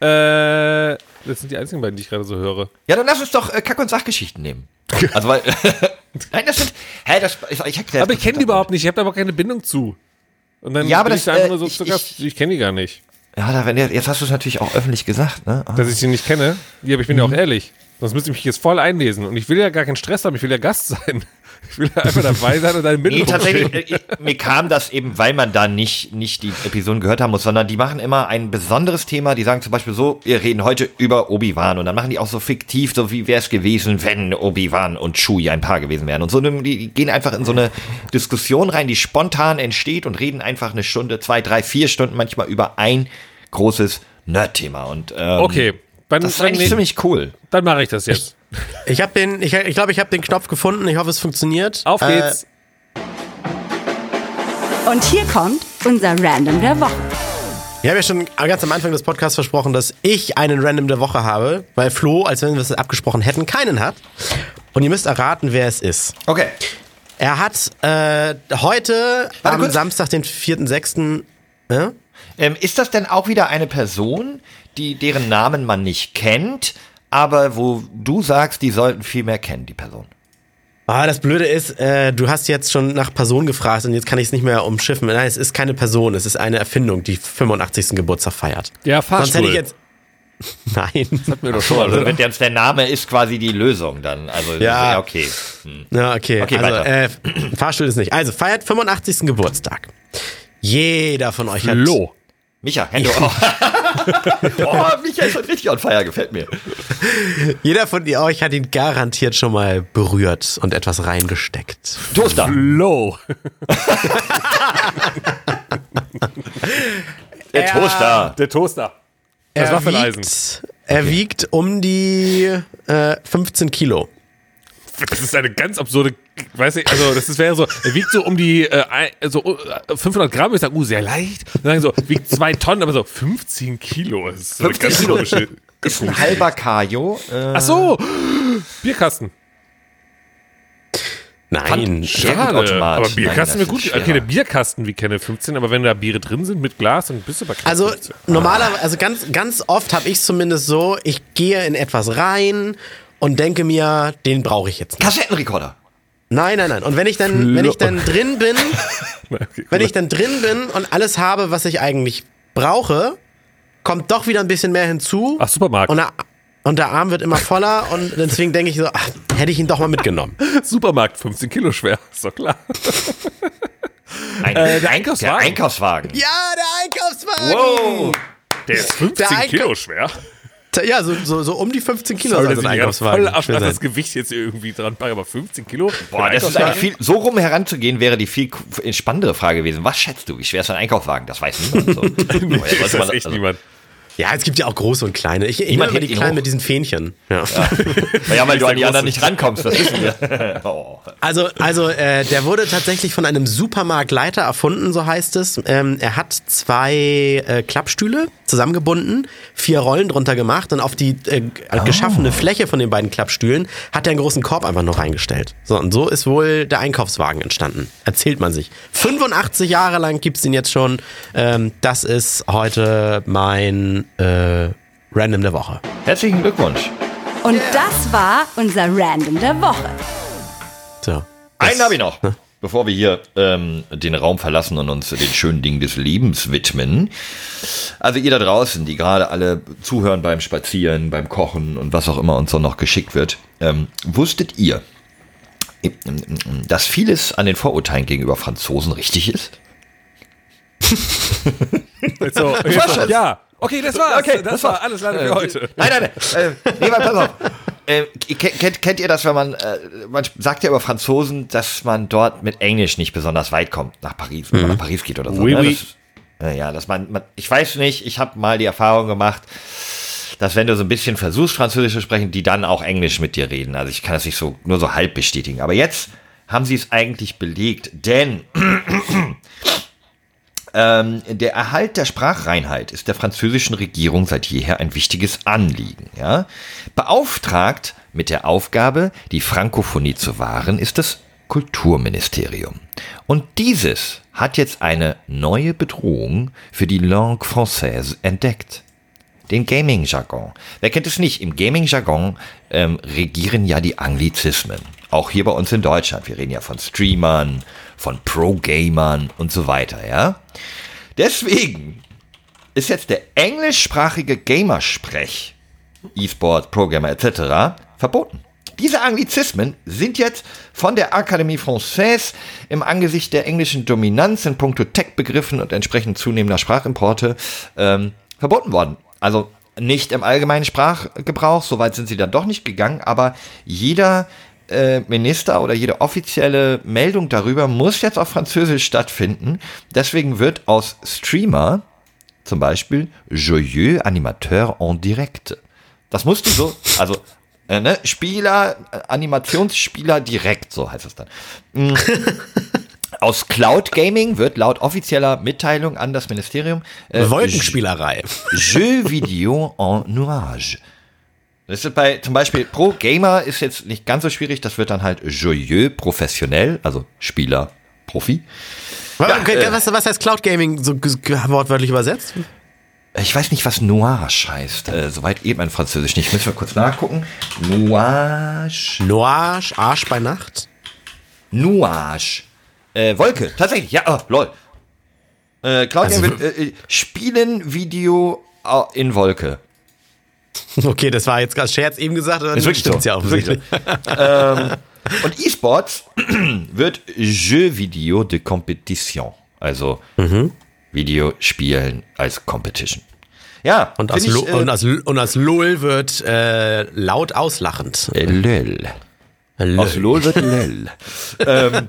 äh, das sind die einzigen beiden, die ich gerade so höre. Ja, dann lass uns doch äh, Kack- und Sachgeschichten nehmen. Also, weil, nein, das sind, hä, das, ich, ich erkläre Aber ich kenne die überhaupt nicht. Ich habe da aber keine Bindung zu. Und dann Ja, aber bin das, ich da einfach äh, nur so ich- zu Gast. Ich, kenne die gar nicht. Ja, da, wenn, jetzt hast du es natürlich auch öffentlich gesagt, ne? Ah. Dass ich sie nicht kenne. Ja, aber ich bin Mhm. ja auch ehrlich. Sonst müsste ich mich jetzt voll einlesen. Und ich will ja gar keinen Stress haben. Ich will ja Gast sein. Ich will ja einfach dabei sein und deine Nee, Bindung tatsächlich, äh, mir kam das eben, weil man da nicht, nicht die Episoden gehört haben muss, sondern die machen immer ein besonderes Thema. Die sagen zum Beispiel so, wir reden heute über Obi-Wan und dann machen die auch so fiktiv, so wie wäre es gewesen, wenn Obi-Wan und Chewie ein Paar gewesen wären. Und so, die, die gehen einfach in so eine Diskussion rein, die spontan entsteht und reden einfach eine Stunde, zwei, drei, vier Stunden manchmal über ein großes Nerd-Thema. Und ähm, Okay. Dann, das ist dann, eigentlich nee, ziemlich cool. dann mache ich das jetzt. Ich habe den, ich, ich glaube, ich habe den Knopf gefunden. Ich hoffe, es funktioniert. Auf Äh, geht's. Und hier kommt unser Random der Woche. Wir haben ja schon ganz am Anfang des Podcasts versprochen, dass ich einen Random der Woche habe, weil Flo, als wenn wir es abgesprochen hätten, keinen hat. Und ihr müsst erraten, wer es ist. Okay. Er hat äh, heute Warte am kurz. Samstag, den 4.6. Ja? Ähm, ist das denn auch wieder eine Person, die deren Namen man nicht kennt, aber wo du sagst, die sollten viel mehr kennen, die Person? Ah, das Blöde ist, äh, du hast jetzt schon nach Person gefragt und jetzt kann ich es nicht mehr umschiffen. Nein, es ist keine Person, es ist eine Erfindung, die 85. Geburtstag feiert. Ja, Sonst Fahrstuhl. hätte ich jetzt. Nein. Hatten wir doch schon Also, wenn jetzt der Name ist quasi die Lösung, dann, also, Ja. okay. Hm. Ja, okay. Okay, also, weiter. äh, Fahrstuhl ist nicht. Also, feiert 85. Geburtstag. Jeder von euch hat. Flo. Micha, Hände auf. oh, Micha ist heute richtig on fire, gefällt mir. Jeder von euch hat ihn garantiert schon mal berührt und etwas reingesteckt. Toaster. Flo. Der Toaster. Der Toaster. Das er Waffeleisen. Wiegt, er wiegt um die äh, 15 Kilo. Das ist eine ganz absurde, weiß ich, also das ist, wäre so, er wiegt so um die, äh, so äh, 500 Gramm, ich sage, uh, sehr leicht. Dann sagen so, wiegt zwei Tonnen, aber so 15 Kilo. Das ist so eine 15 ganz Kilo. Ist ein halber Kajo. Äh, Ach so, Bierkasten. Nein. Schade, aber Bierkasten wäre gut. Okay, der Bierkasten wie kenne 15, aber wenn da Biere drin sind mit Glas, dann bist du bei knapp Also 15. normalerweise, also ganz, ganz oft habe ich es zumindest so, ich gehe in etwas rein und denke mir, den brauche ich jetzt nicht. Kassettenrekorder. Nein, nein, nein. Und wenn ich dann, wenn ich dann drin bin, Okay, wenn ich dann drin bin und alles habe, was ich eigentlich brauche, kommt doch wieder ein bisschen mehr hinzu. Ach, Supermarkt. Und der, und der Arm wird immer voller und deswegen denke ich so, ach, hätte ich ihn doch mal mitgenommen. Supermarkt, 15 Kilo schwer, ist doch klar. Ein, Äh, der ein- Einkaufswagen. Der Einkaufswagen. Ja, der Einkaufswagen! Wow. Der ist 15 Der Kilo schwer. Ja, so, so, so um die 15 Kilo Sorry, gerade Einkaufswagen voll sein. das Gewicht jetzt irgendwie dran aber 15 Kilo? Boah, das ist eigentlich viel, so rum heranzugehen, wäre die viel spannendere Frage gewesen. Was schätzt du? Wie schwer ist ein Einkaufswagen? Das weiß niemand. So. Nee, das weiß echt also- niemand. Ja, es gibt ja auch große und kleine. Ich, ich hebt die kleinen hoch. mit diesen Fähnchen. Ja. Ja, weil du an die der anderen nicht rankommst, das wissen wir. Oh. Also, also äh, der wurde tatsächlich von einem Supermarktleiter erfunden, so heißt es. Ähm, er hat zwei äh, Klappstühle zusammengebunden, vier Rollen drunter gemacht und auf die äh, geschaffene Fläche von den beiden Klappstühlen hat er einen großen Korb einfach noch reingestellt. So, und so ist wohl der Einkaufswagen entstanden. Erzählt man sich. 85 Jahre lang gibt's den jetzt schon. Ähm, das ist heute mein äh, Random der Woche. Herzlichen Glückwunsch. Und das war unser Random der Woche. So. Einen habe ich noch. Bevor wir hier ähm, den Raum verlassen und uns den schönen Dingen des Lebens widmen. Also ihr da draußen, die gerade alle zuhören beim Spazieren, beim Kochen und was auch immer uns so noch geschickt wird. Ähm, wusstet ihr, dass vieles an den Vorurteilen gegenüber Franzosen richtig ist? So, ja, okay, das war's. Okay, das, das war alles leider für heute. Nein, nein, nein. Äh, nee, pass auf. Äh, kennt, kennt, ihr das, wenn man, äh, man sagt ja über Franzosen, dass man dort mit Englisch nicht besonders weit kommt, nach Paris, wenn man nach Paris geht oder so. Oui, ne? oui. Das, äh, ja, dass man, man, ich weiß nicht, ich habe mal die Erfahrung gemacht, dass wenn du so ein bisschen versuchst, Französisch zu sprechen, die dann auch Englisch mit dir reden. Also ich kann das nicht so, nur so halb bestätigen. Aber jetzt haben sie es eigentlich belegt, denn ähm, der Erhalt der Sprachreinheit ist der französischen Regierung seit jeher ein wichtiges Anliegen. Ja? Beauftragt mit der Aufgabe, die Frankophonie zu wahren, ist das Kulturministerium. Und dieses hat jetzt eine neue Bedrohung für die Langue française entdeckt. Den Gaming-Jargon. Wer kennt es nicht? Im Gaming-Jargon ähm, regieren ja die Anglizismen. Auch hier bei uns in Deutschland. Wir reden ja von Streamern, von Pro-Gamern und so weiter, ja? Deswegen ist jetzt der englischsprachige Gamersprech, E-Sport, Programmer etc. verboten. Diese Anglizismen sind jetzt von der Akademie Française im Angesicht der englischen Dominanz in puncto Tech-Begriffen und entsprechend zunehmender Sprachimporte ähm, verboten worden. Also nicht im allgemeinen Sprachgebrauch, soweit sind sie dann doch nicht gegangen, aber jeder äh, Minister oder jede offizielle Meldung darüber muss jetzt auf Französisch stattfinden. Deswegen wird aus Streamer zum Beispiel Joyeux Animateur en direct. Das musst du so, also äh, ne, Spieler, äh, Animationsspieler direkt, so heißt es dann. Mm. aus Cloud Gaming wird laut offizieller Mitteilung an das Ministerium äh, Wolkenspielerei. Jeux vidéo en nuage. Das ist bei zum Beispiel Pro Gamer ist jetzt nicht ganz so schwierig, das wird dann halt joyeux professionell, also Spieler, Profi. Okay, äh, was, was heißt Cloud Gaming so wortwörtlich übersetzt? Ich weiß nicht, was Nuage heißt. Äh, soweit eben mein Französisch nicht. Müssen wir kurz nachgucken. Nuage. Noage, Arsch bei Nacht? Nuage. Äh, Wolke, tatsächlich. Ja, oh, lol. Äh, Cloud Also- Gaming wird, äh, äh, Spielen Video äh, in Wolke. Okay, das war jetzt gerade Scherz eben gesagt, Ist wirklich stimmt's so. ja offensichtlich. ähm, und E-Sports wird Jeux Video de Competition. Also Videospielen als Competition. Ja, Und als, ich, äh, und, als, und als LOL wird äh, laut auslachend. LOL. LOL. Aus LOL wird LOL.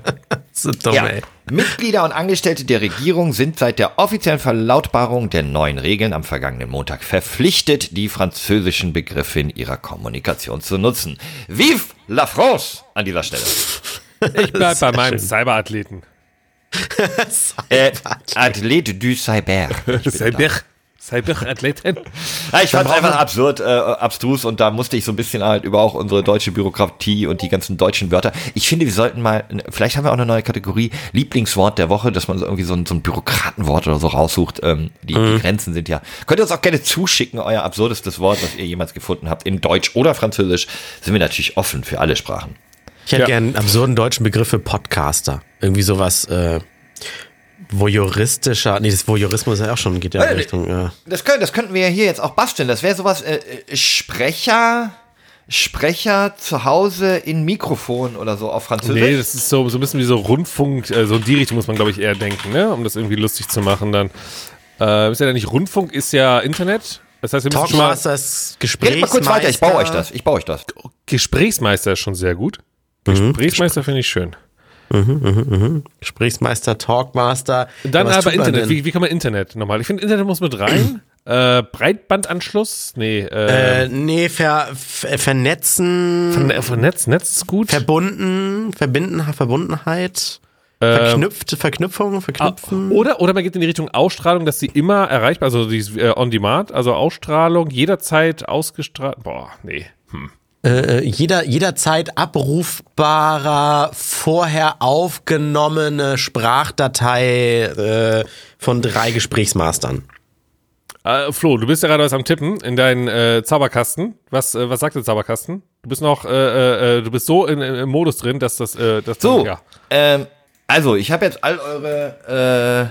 So dumm, Ja. ey. Mitglieder und Angestellte der Regierung sind seit der offiziellen Verlautbarung der neuen Regeln am vergangenen Montag verpflichtet, die französischen Begriffe in ihrer Kommunikation zu nutzen. Vive la France an dieser Stelle. Ich bleib bei meinem schön. Cyberathleten. Äh, Athlet du Cyber. Cyber. Cyberathleten. Ja, ich fand es einfach absurd, äh, abstrus und da musste ich so ein bisschen halt über auch unsere deutsche Bürokratie und die ganzen deutschen Wörter. Ich finde, wir sollten mal, vielleicht haben wir auch eine neue Kategorie, Lieblingswort der Woche, dass man so irgendwie so ein, so ein Bürokratenwort oder so raussucht. Ähm, die, die Grenzen sind ja. Könnt ihr uns auch gerne zuschicken, euer absurdestes Wort, was ihr jemals gefunden habt, in Deutsch oder Französisch. Sind wir natürlich offen für alle Sprachen. Ich hätte Ja. gern einen absurden deutschen Begriff für Podcaster. Irgendwie sowas, äh, voyeuristischer, nee, das Voyeurismus ist ja auch schon, geht ja in Äh, Richtung, äh, Das, können, das könnten wir ja hier jetzt auch basteln. Das wäre sowas, äh, äh, Sprecher, Sprecher zu Hause in Mikrofon oder so auf Französisch. Nee, das ist so, so ein bisschen wie so Rundfunk, äh, so in die Richtung muss man, glaube ich, eher denken, ne? um das irgendwie lustig zu machen dann. Äh, ist ja nicht Rundfunk, ist ja Internet. Das heißt, wir müssen schon mal, Redet Gesprächsmeister. mal kurz weiter, ich baue euch das. Ich baue euch das. Gesprächsmeister ist schon sehr gut. Gesprächsmeister finde ich schön. Gesprächsmeister, Talkmaster. Dann Ja, aber Internet. Wie, wie kann man Internet nochmal? Ich finde, Internet muss mit rein. äh, Breitbandanschluss? Nee, äh, Äh, nee, ver, ver, vernetzen, von, von Netz. Ist gut. verbunden, verbinden, Verbundenheit, verknüpft, Verknüpfung, verknüpfen. Oder, oder man geht in die Richtung Ausstrahlung, dass sie immer erreichbar, also die äh, on demand, also Ausstrahlung jederzeit ausgestrahlt. Boah, nee. Äh, jeder, jederzeit abrufbarer, vorher aufgenommene Sprachdatei äh, von drei Gesprächsmastern. Äh, Flo, du bist ja gerade was am Tippen in deinen äh, Zauberkasten. Was, äh, was sagt der Zauberkasten? Du bist noch, äh, äh, du bist so in, im Modus drin, dass das, äh, dass So, ja. ähm, also ich habe jetzt all eure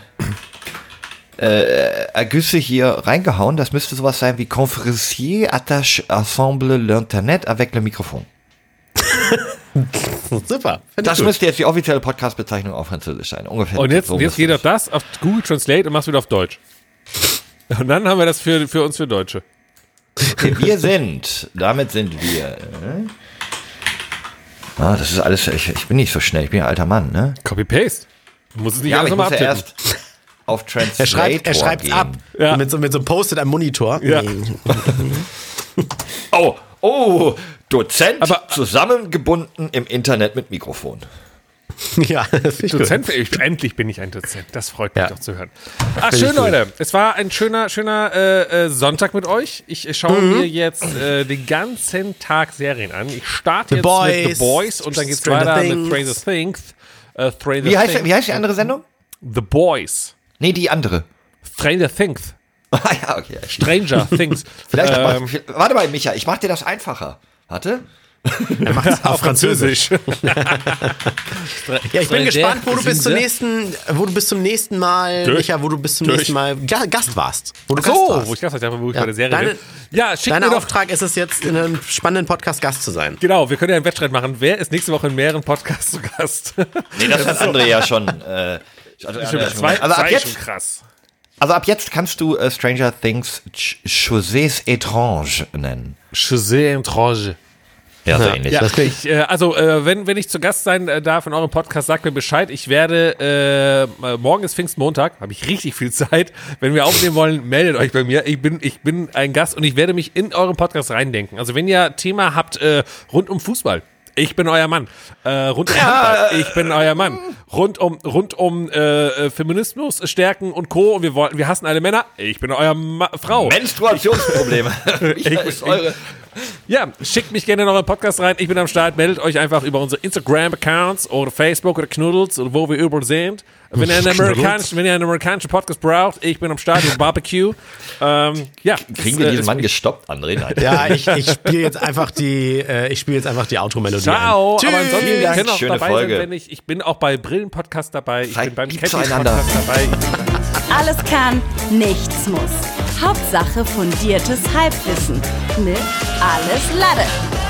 äh, Ergüsse hier reingehauen. Das müsste sowas sein wie Conférencier attache ensemble l'internet avec le microphone. Super. Das gut. müsste jetzt die offizielle Podcast-Bezeichnung auf Französisch sein. Ungefähr. Und jetzt, so jetzt geht auf das, auf Google Translate und machst wieder auf Deutsch. Und dann haben wir das für, für uns für Deutsche. Wir sind, damit sind wir. Äh, ah, das ist alles, ich, ich bin nicht so schnell, ich bin ein alter Mann, ne? Copy-Paste. Du musst es nicht Ja, alles nochmal muss ja abtippen. erst auf Translator Er schreibt, er schreibt's gehen. ab. Ja. Mit so, mit so einem Post-it am Monitor. Ja. Oh, oh, Dozent Aber- zusammengebunden im Internet mit Mikrofon. ja, das. Dozent, ich, endlich bin ich ein Dozent. Das freut mich Ja. doch zu hören. Ach, Find schön, ich gut. Leute. Es war ein schöner, schöner äh, äh, Sonntag mit euch. Ich äh, schaue Mhm. mir jetzt äh, den ganzen Tag Serien an. Ich starte The jetzt mit The Boys, Boys und dann geht's Stranger weiter Things. mit Stranger Things. Stranger Wie heißt, Things. wie heißt die andere Sendung? The Boys. Nee, die andere. Stranger Things. Ah ja, okay. Stranger Things. Vielleicht ähm, mach, warte mal, Micha, ich mach dir das einfacher. Warte. Er macht's auf Französisch. Ja, ich bin gespannt, wo du bis zum nächsten, wo du bis zum nächsten Mal, Durch. Micha, wo du bis zum Durch. nächsten Mal Ga- Gast warst. Wo du Ach Gast so, warst. wo ich Gast war, wo ich Ja. bei der Serie Deine- bin. Ja, schick Dein mir doch Auftrag ist es jetzt, in einem spannenden Podcast Gast zu sein. Genau, wir können ja einen Wettstreit machen. Wer ist nächste Woche in mehreren Podcasts zu Gast? Nee, das hat André ja schon. Äh, also, Stimmt, zwei, also, ab jetzt, schon krass. also ab jetzt kannst du äh, Stranger Things Ch- Choses étranges nennen. José Entrange. Ja, so ähnlich. Ja, ich, äh, also äh, wenn, wenn ich zu Gast sein äh, darf in eurem Podcast, sagt mir Bescheid. Ich werde, äh, äh, morgen ist Pfingstmontag, habe ich richtig viel Zeit. Wenn wir aufnehmen wollen, meldet euch bei mir. Ich bin, ich bin ein Gast und ich werde mich in euren Podcast reindenken. Also wenn ihr Thema habt äh, rund um Fußball, Ich bin euer Mann. Äh, rund um Handball. Ich bin euer Mann. Rund um, rund um äh, äh, Feminismus, Stärken und Co. Und wir, wollen, wir hassen alle Männer. Ich bin euer Ma Frau. Menstruationsprobleme. Wie ist eure Ja, schickt mich gerne in euren Podcast rein. Ich bin am Start. Meldet euch einfach über unsere Instagram-Accounts oder Facebook oder Knuddels oder wo wir überall sind. Wenn ihr, einen amerikanischen, wenn ihr einen amerikanischen Podcast braucht, ich bin am Start mit Barbecue. Ähm, ja, Kriegen das, wir äh, diesen Mann gestoppt, André? Nein. Ja, ich, ich spiele jetzt einfach die, äh, ich spiele jetzt einfach die Outro-Melodie. Ciao, ein. aber ansonsten, Vielen ihr Dank, auch schöne dabei Folge. wenn ich, ich bin auch bei Brillen-Podcast dabei, ich Seid bin beim lieb Catties zueinander. Podcast dabei. Alles kann, nichts muss. Hauptsache fundiertes Halbwissen mit Alles Lade.